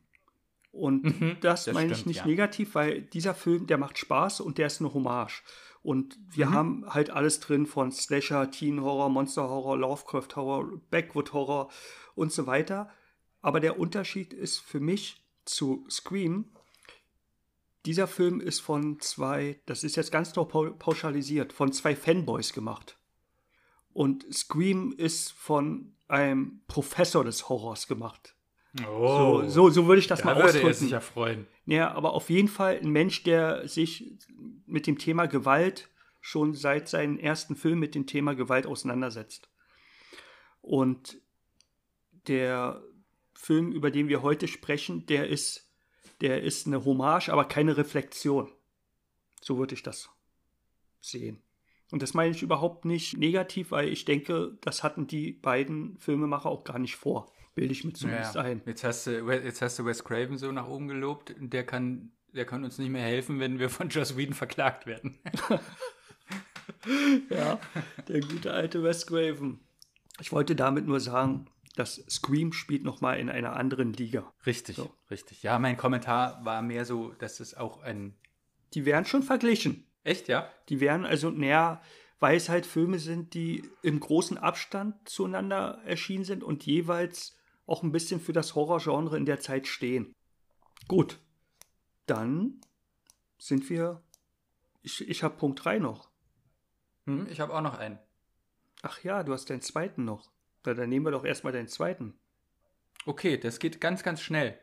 Und Mhm, das, das meine ich nicht ja. negativ, weil dieser Film, der macht Spaß und der ist eine Hommage. Und wir Mhm. haben halt alles drin von Slasher, Teen Horror, Monster Horror, Lovecraft Horror, Backwood Horror und so weiter. Aber der Unterschied ist für mich zu Scream, dieser Film ist von zwei, das ist jetzt ganz doch pau- pauschalisiert, von zwei Fanboys gemacht. Und Scream ist von einem Professor des Horrors gemacht. Oh, So, so, so würde ich das da mal würde ausdrücken. sich ja freuen. Ja, aber auf jeden Fall ein Mensch, der sich mit dem Thema Gewalt schon seit seinem ersten Film mit dem Thema Gewalt auseinandersetzt. Und der Film, über den wir heute sprechen, der ist, der ist eine Hommage, aber keine Reflexion. So würde ich das sehen. Und das meine ich überhaupt nicht negativ, weil ich denke, das hatten die beiden Filmemacher auch gar nicht vor. Bilde ich mir zumindest Ja, ein. Jetzt, hast du, jetzt hast du Wes Craven so nach oben gelobt. Der kann, der kann uns nicht mehr helfen, wenn wir von Joss Whedon verklagt werden. Ja, der gute alte Wes Craven. Ich wollte damit nur sagen, dass Scream spielt noch mal in einer anderen Liga. Richtig, So. richtig. Ja, mein Kommentar war mehr so, dass es auch ein. Die werden schon verglichen. Echt, ja? Die werden also näher, weil es halt Filme sind, die im großen Abstand zueinander erschienen sind und jeweils auch ein bisschen für das Horrorgenre in der Zeit stehen. Gut, dann sind wir. Ich, ich habe Punkt 3 noch. Hm, ich habe auch noch einen. Ach ja, du hast deinen zweiten noch. Na, dann nehmen wir doch erstmal deinen zweiten. Okay, das geht ganz, ganz schnell.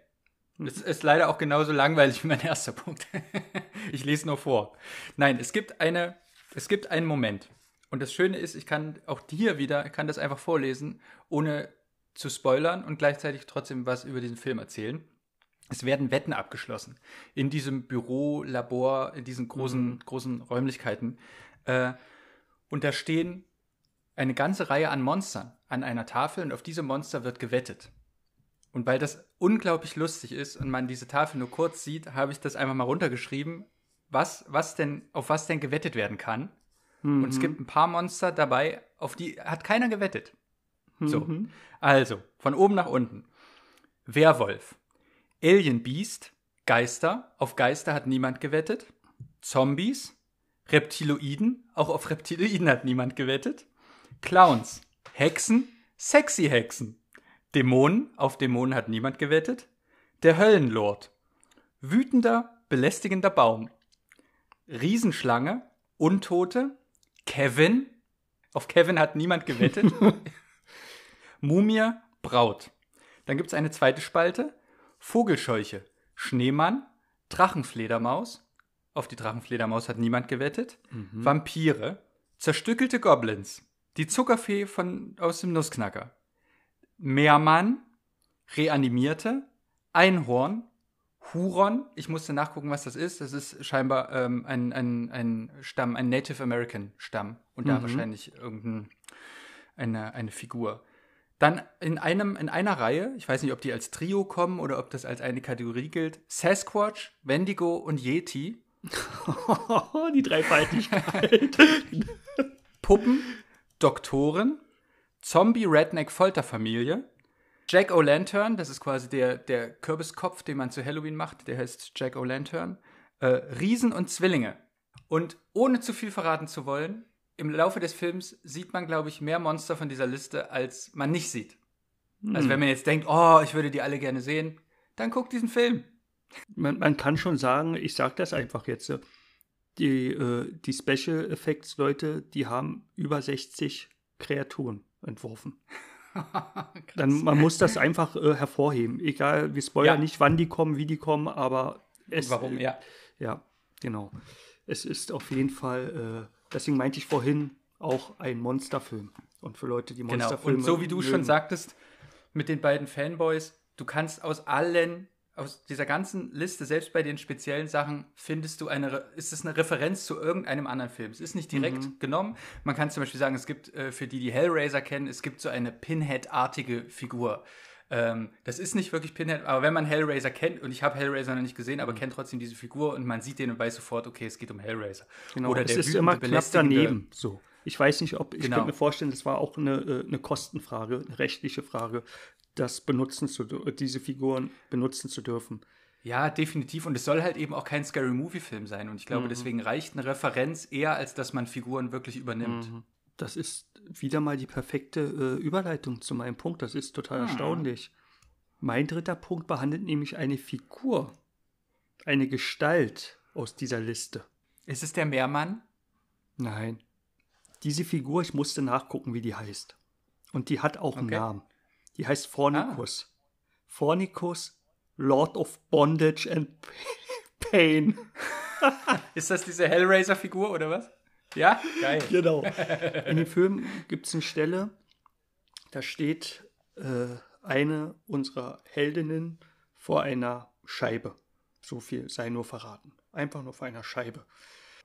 Es ist leider auch genauso langweilig wie mein erster Punkt. ich lese nur vor. Nein, es gibt eine Es gibt einen Moment. Und das Schöne ist, ich kann auch hier wieder, ich kann das einfach vorlesen, ohne zu spoilern und gleichzeitig trotzdem was über diesen Film erzählen. Es werden Wetten abgeschlossen in diesem Büro, Labor, in diesen großen, mhm. großen Räumlichkeiten. Äh, und da stehen eine ganze Reihe an Monstern an einer Tafel und auf diese Monster wird gewettet. Und weil das unglaublich lustig ist und man diese Tafel nur kurz sieht, habe ich das einfach mal runtergeschrieben, was, was denn, auf was denn gewettet werden kann. Mhm. Und es mhm. gibt ein paar Monster dabei, auf die hat keiner gewettet. Mhm. So. Also, von oben nach unten. Werwolf. Alien Beast. Geister. Auf Geister hat niemand gewettet. Zombies. Reptiloiden. Auch auf Reptiloiden hat niemand gewettet. Clowns. Hexen. Sexy Hexen. Dämonen. Auf Dämonen hat niemand gewettet. Der Höllenlord. Wütender, belästigender Baum. Riesenschlange. Untote. Kevin. Auf Kevin hat niemand gewettet. Mumie, Braut. Dann gibt es eine zweite Spalte. Vogelscheuche, Schneemann, Drachenfledermaus. Auf die Drachenfledermaus hat niemand gewettet. Mhm. Vampire, zerstückelte Goblins, die Zuckerfee von, aus dem Nussknacker. Meermann, Reanimierte, Einhorn, Huron. Ich musste nachgucken, was das ist. Das ist scheinbar ähm, ein, ein, ein Stamm, ein Native American Stamm. Und da mhm. wahrscheinlich irgendeine eine, eine Figur. Dann in, einem, in einer Reihe, ich weiß nicht, ob die als Trio kommen oder ob das als eine Kategorie gilt, Sasquatch, Wendigo und Yeti. die Dreifaltigkeit. Puppen, Doktoren, Zombie-Redneck-Folterfamilie, Jack O'Lantern, das ist quasi der, der Kürbiskopf, den man zu Halloween macht, der heißt Jack O'Lantern, äh, Riesen und Zwillinge. Und ohne zu viel verraten zu wollen, im Laufe des Films sieht man, glaube ich, mehr Monster von dieser Liste, als man nicht sieht. Hm. Also wenn man jetzt denkt, oh, ich würde die alle gerne sehen, dann guckt diesen Film. Man, man kann schon sagen, ich sage das einfach jetzt, die, äh, die Special Effects Leute, die haben über 60 Kreaturen entworfen. Dann, man muss das einfach äh, hervorheben. Egal, wir spoilern ja. nicht, wann die kommen, wie die kommen, aber es. Warum, ja. Ja, genau. Es ist auf jeden Fall äh, Deswegen meinte ich vorhin auch ein Monsterfilm. Und für Leute, die Monsterfilme. Genau. Und so wie du mögen. schon sagtest, mit den beiden Fanboys, du kannst aus allen, aus dieser ganzen Liste, selbst bei den speziellen Sachen, findest du eine, ist es eine Referenz zu irgendeinem anderen Film. Es ist nicht direkt mhm. genommen. Man kann zum Beispiel sagen, es gibt, äh, für die, die Hellraiser kennen, es gibt so eine Pinhead-artige Figur. Ähm, das ist nicht wirklich Pinhead, aber wenn man Hellraiser kennt, und ich habe Hellraiser noch nicht gesehen, aber mhm. kennt trotzdem diese Figur und man sieht den und weiß sofort, okay, es geht um Hellraiser. Genau, Oder es ist immer knapp daneben. So. Ich weiß nicht, ob, ich genau. könnte mir vorstellen, das war auch eine, äh, eine Kostenfrage, eine rechtliche Frage, das benutzen zu, diese Figuren benutzen zu dürfen. Ja, definitiv. Und es soll halt eben auch kein Scary Movie-Film sein. Und ich glaube, mhm. deswegen reicht eine Referenz eher, als dass man Figuren wirklich übernimmt. Mhm. Das ist wieder mal die perfekte äh, Überleitung zu meinem Punkt. Das ist total hm. erstaunlich. Mein dritter Punkt behandelt nämlich eine Figur, eine Gestalt aus dieser Liste. Ist es der Meermann? Nein. Diese Figur, ich musste nachgucken, wie die heißt. Und die hat auch einen Namen. Die heißt Fornicus. Ah. Fornicus, Lord of Bondage and Pain. ist das diese Hellraiser-Figur oder was? Ja, geil. genau. In dem Film gibt es eine Stelle, da steht äh, eine unserer Heldinnen vor einer Scheibe. So viel sei nur verraten. Einfach nur vor einer Scheibe.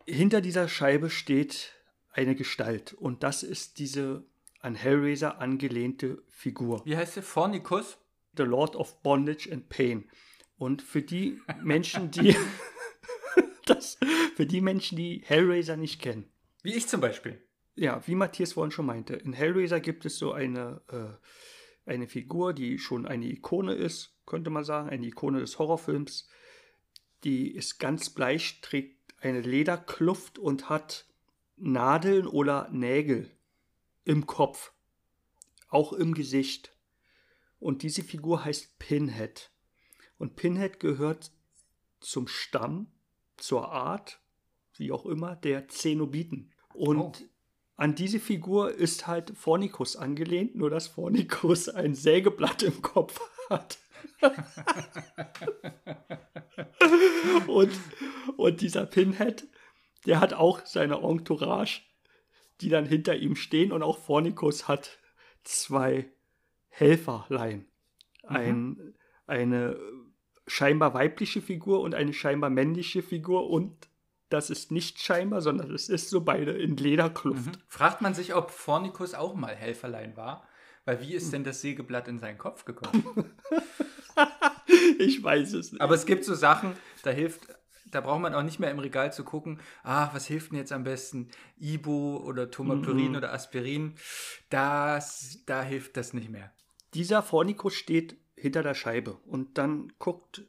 Hinter dieser Scheibe steht eine Gestalt und das ist diese an Hellraiser angelehnte Figur. Wie heißt sie? Fornicus? The Lord of Bondage and Pain. Und für die Menschen, die das, für die Menschen, die Hellraiser nicht kennen, wie ich zum Beispiel. Ja, wie Matthias vorhin schon meinte. In Hellraiser gibt es so eine, äh, eine Figur, die schon eine Ikone ist, könnte man sagen, eine Ikone des Horrorfilms. Die ist ganz bleich, trägt eine Lederkluft und hat Nadeln oder Nägel im Kopf, auch im Gesicht. Und diese Figur heißt Pinhead. Und Pinhead gehört zum Stamm, zur Art, wie auch immer, der Zenobiten. Und oh. an diese Figur ist halt Fornicus angelehnt, nur dass Fornicus ein Sägeblatt im Kopf hat. und, und dieser Pinhead, der hat auch seine Entourage, die dann hinter ihm stehen und auch Phornikus hat zwei Helferlein. Ein, eine scheinbar weibliche Figur und eine scheinbar männliche Figur und das ist nicht scheinbar, sondern es ist so beide in Lederkluft. Mhm. Fragt man sich, ob Phornikus auch mal Helferlein war? Weil wie ist denn das Sägeblatt in seinen Kopf gekommen? ich weiß es nicht. Aber es gibt so Sachen, da hilft, da braucht man auch nicht mehr im Regal zu gucken, ach, was hilft denn jetzt am besten? Ibo oder Tomapyrin Mhm. oder Aspirin? Das, da hilft das nicht mehr. Dieser Phornikus steht hinter der Scheibe und dann guckt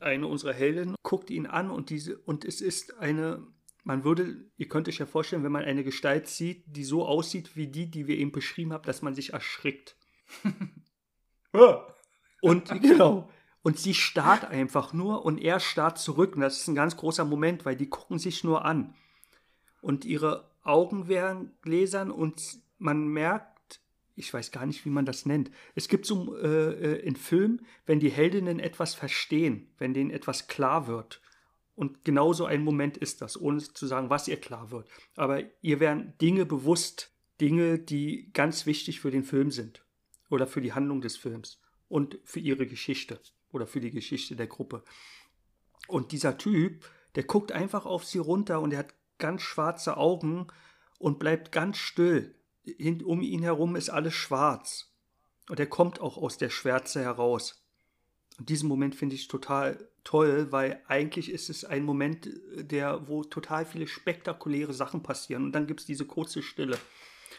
eine unserer Helden, guckt ihn an und diese, und es ist eine, man würde, ihr könnt euch ja vorstellen, wenn man eine Gestalt sieht, die so aussieht wie die, die wir eben beschrieben haben, dass man sich erschrickt. Und genau. Und sie starrt einfach nur und er starrt zurück. Und das ist ein ganz großer Moment, weil die gucken sich nur an. Und ihre Augen werden gläsern und man merkt, ich weiß gar nicht, wie man das nennt. Es gibt so äh, äh, in Filmen, wenn die Heldinnen etwas verstehen, wenn denen etwas klar wird. Und genau so ein Moment ist das, ohne zu sagen, was ihr klar wird. Aber ihr werden Dinge bewusst, Dinge, die ganz wichtig für den Film sind. Oder für die Handlung des Films. Und für ihre Geschichte. Oder für die Geschichte der Gruppe. Und dieser Typ, der guckt einfach auf sie runter und er hat ganz schwarze Augen und bleibt ganz still. Um ihn herum ist alles schwarz. Und er kommt auch aus der Schwärze heraus. Und diesen Moment finde ich total toll, weil eigentlich ist es ein Moment, der, wo total viele spektakuläre Sachen passieren. Und dann gibt es diese kurze Stille.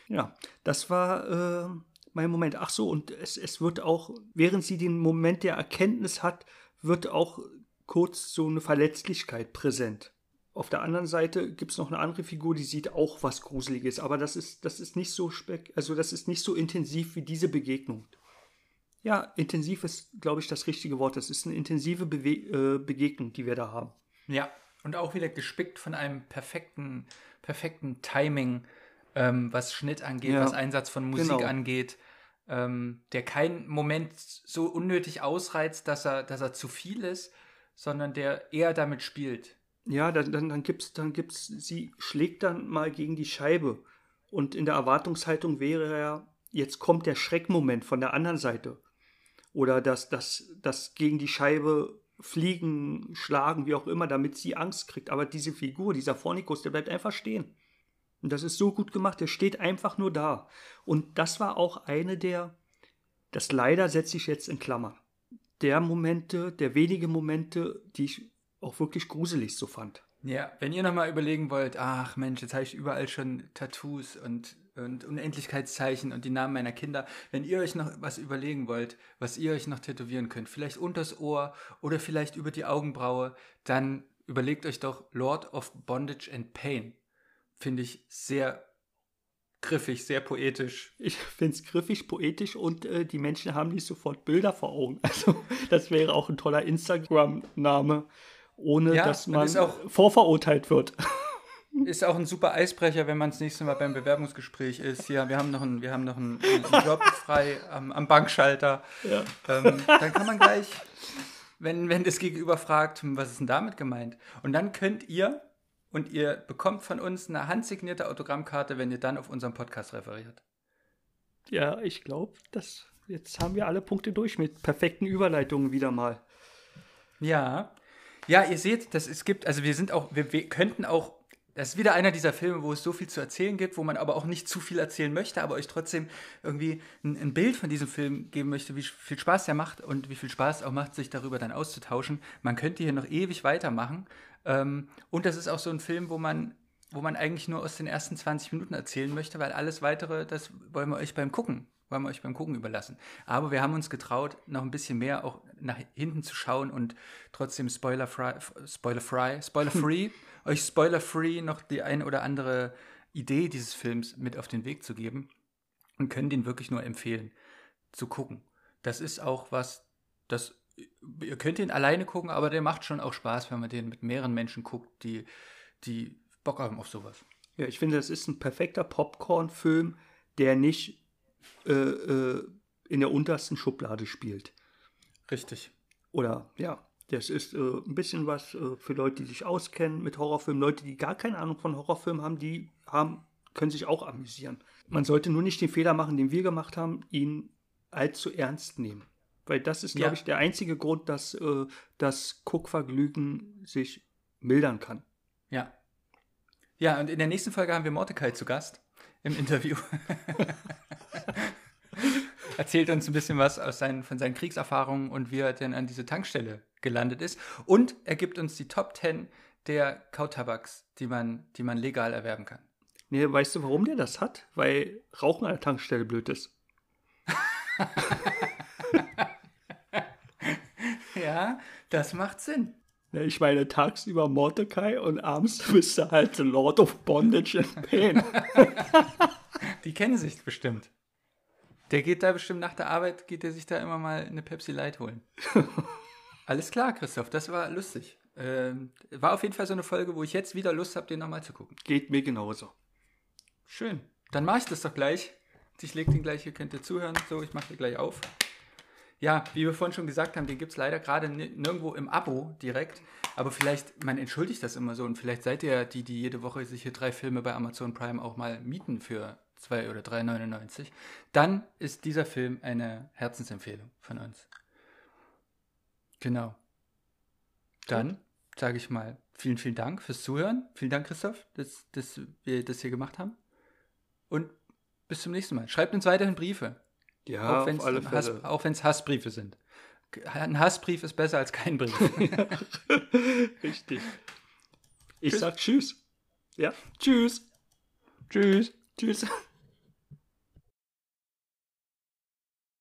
Ja, das war äh, mein Moment. Ach so, und es, es wird auch, während sie den Moment der Erkenntnis hat, wird auch kurz so eine Verletzlichkeit präsent. Auf der anderen Seite gibt es noch eine andere Figur, die sieht auch was Gruseliges, aber das ist, das ist nicht so spek also das ist nicht so intensiv wie diese Begegnung. Ja, intensiv ist, glaube ich, das richtige Wort. Das ist eine intensive Bewe äh, Begegnung, die wir da haben. Ja, und auch wieder gespickt von einem perfekten, perfekten Timing, ähm, was Schnitt angeht, Ja, was Einsatz von Musik genau. angeht, ähm, der keinen Moment so unnötig ausreizt, dass er, dass er zu viel ist, sondern der eher damit spielt. Ja, dann, dann, dann gibt's, dann gibt's, sie schlägt dann mal gegen die Scheibe. Und in der Erwartungshaltung wäre ja, jetzt kommt der Schreckmoment von der anderen Seite. Oder dass das, das gegen die Scheibe fliegen, schlagen, wie auch immer, damit sie Angst kriegt. Aber diese Figur, dieser Phornikus, der bleibt einfach stehen. Und das ist so gut gemacht, der steht einfach nur da. Und das war auch eine der, das leider setze ich jetzt in Klammern, der Momente, der wenige Momente, die ich auch wirklich gruselig so fand. Ja, wenn ihr nochmal überlegen wollt, ach Mensch, jetzt habe ich überall schon Tattoos und, und Unendlichkeitszeichen und die Namen meiner Kinder. Wenn ihr euch noch was überlegen wollt, was ihr euch noch tätowieren könnt, vielleicht unters Ohr oder vielleicht über die Augenbraue, dann überlegt euch doch Lord of Bondage and Pain. Finde ich sehr griffig, sehr poetisch. Ich finde es griffig, poetisch und äh, die Menschen haben nicht sofort Bilder vor Augen. Also das wäre auch ein toller Instagram-Name, ohne Ja, dass man auch- vorverurteilt wird. Ist auch ein super Eisbrecher, wenn man das nächste Mal beim Bewerbungsgespräch ist. Hier, wir haben noch einen, wir haben noch einen, einen Job frei am, am Bankschalter. Ja. Ähm, dann kann man gleich, wenn, wenn das Gegenüber fragt, hm, was ist denn damit gemeint? Und dann könnt ihr, und ihr bekommt von uns eine handsignierte Autogrammkarte, wenn ihr dann auf unserem Podcast referiert. Ja, ich glaube, das jetzt haben wir alle Punkte durch mit perfekten Überleitungen wieder mal. Ja. Ja, ihr seht, dass es gibt, also wir sind auch, wir, wir könnten auch, das ist wieder einer dieser Filme, wo es so viel zu erzählen gibt, wo man aber auch nicht zu viel erzählen möchte, aber euch trotzdem irgendwie ein, ein Bild von diesem Film geben möchte, wie viel Spaß der macht und wie viel Spaß auch macht, sich darüber dann auszutauschen. Man könnte hier noch ewig weitermachen. Ähm, und das ist auch so ein Film, wo man, wo man eigentlich nur aus den ersten 20 Minuten erzählen möchte, weil alles weitere, das wollen wir euch beim Gucken wollen wir euch beim Gucken überlassen. Aber wir haben uns getraut, noch ein bisschen mehr auch nach hinten zu schauen und trotzdem spoiler-free, spoiler-free, spoiler-free, euch spoiler-free noch die ein oder andere Idee dieses Films mit auf den Weg zu geben und können den wirklich nur empfehlen, zu gucken. Das ist auch was, das ihr könnt ihn alleine gucken, aber der macht schon auch Spaß, wenn man den mit mehreren Menschen guckt, die, die Bock haben auf sowas. Ja, ich finde, das ist ein perfekter Popcorn-Film, der nicht äh, äh, in der untersten Schublade spielt. Richtig. Oder ja. Das ist äh, ein bisschen was äh, für Leute, die sich auskennen mit Horrorfilmen. Leute, die gar keine Ahnung von Horrorfilmen haben, die haben, können sich auch amüsieren. Man sollte nur nicht den Fehler machen, den wir gemacht haben, ihn allzu ernst nehmen. Weil das ist, glaube Ja. ich, der einzige Grund, dass äh, das Guckvergnügen sich mildern kann. Ja. Ja, und in der nächsten Folge haben wir Mordecai zu Gast im Interview. Erzählt uns ein bisschen was aus seinen, von seinen Kriegserfahrungen und wie er denn an diese Tankstelle gelandet ist. Und er gibt uns die Top 10 der Kautabaks, die man, die man legal erwerben kann. Nee, weißt du, warum der das hat? Weil Rauchen an der Tankstelle blöd ist. Ja, das macht Sinn. Ja, Ich meine, tagsüber Mordecai und abends bist du halt the Lord of Bondage and Pain. Die kennen sich bestimmt. Der geht da bestimmt nach der Arbeit, geht er sich da immer mal eine Pepsi Light holen. Alles klar, Christoph, das war lustig. Ähm, war auf jeden Fall so eine Folge, wo ich jetzt wieder Lust habe, den nochmal zu gucken. Geht mir genauso. Schön. Dann mache ich das doch gleich. Ich lege den gleich, ihr könnt ihr zuhören. So, ich mache den gleich auf. Ja, wie wir vorhin schon gesagt haben, den gibt es leider gerade ni- nirgendwo im Abo direkt. Aber vielleicht, man entschuldigt das immer so und vielleicht seid ihr ja die, die jede Woche sich hier drei Filme bei Amazon Prime auch mal mieten für 2 oder 3,99. Dann ist dieser Film eine Herzensempfehlung von uns. Genau. Dann sage ich mal vielen, vielen Dank fürs Zuhören. Vielen Dank, Christoph, dass, dass wir das hier gemacht haben. Und bis zum nächsten Mal. Schreibt uns weiterhin Briefe. Ja, auch wenn es Hass, Hassbriefe sind. Ein Hassbrief ist besser als kein Brief. Richtig. Ich Tschüss. sag Tschüss. Ja, Tschüss. Tschüss. Tschüss.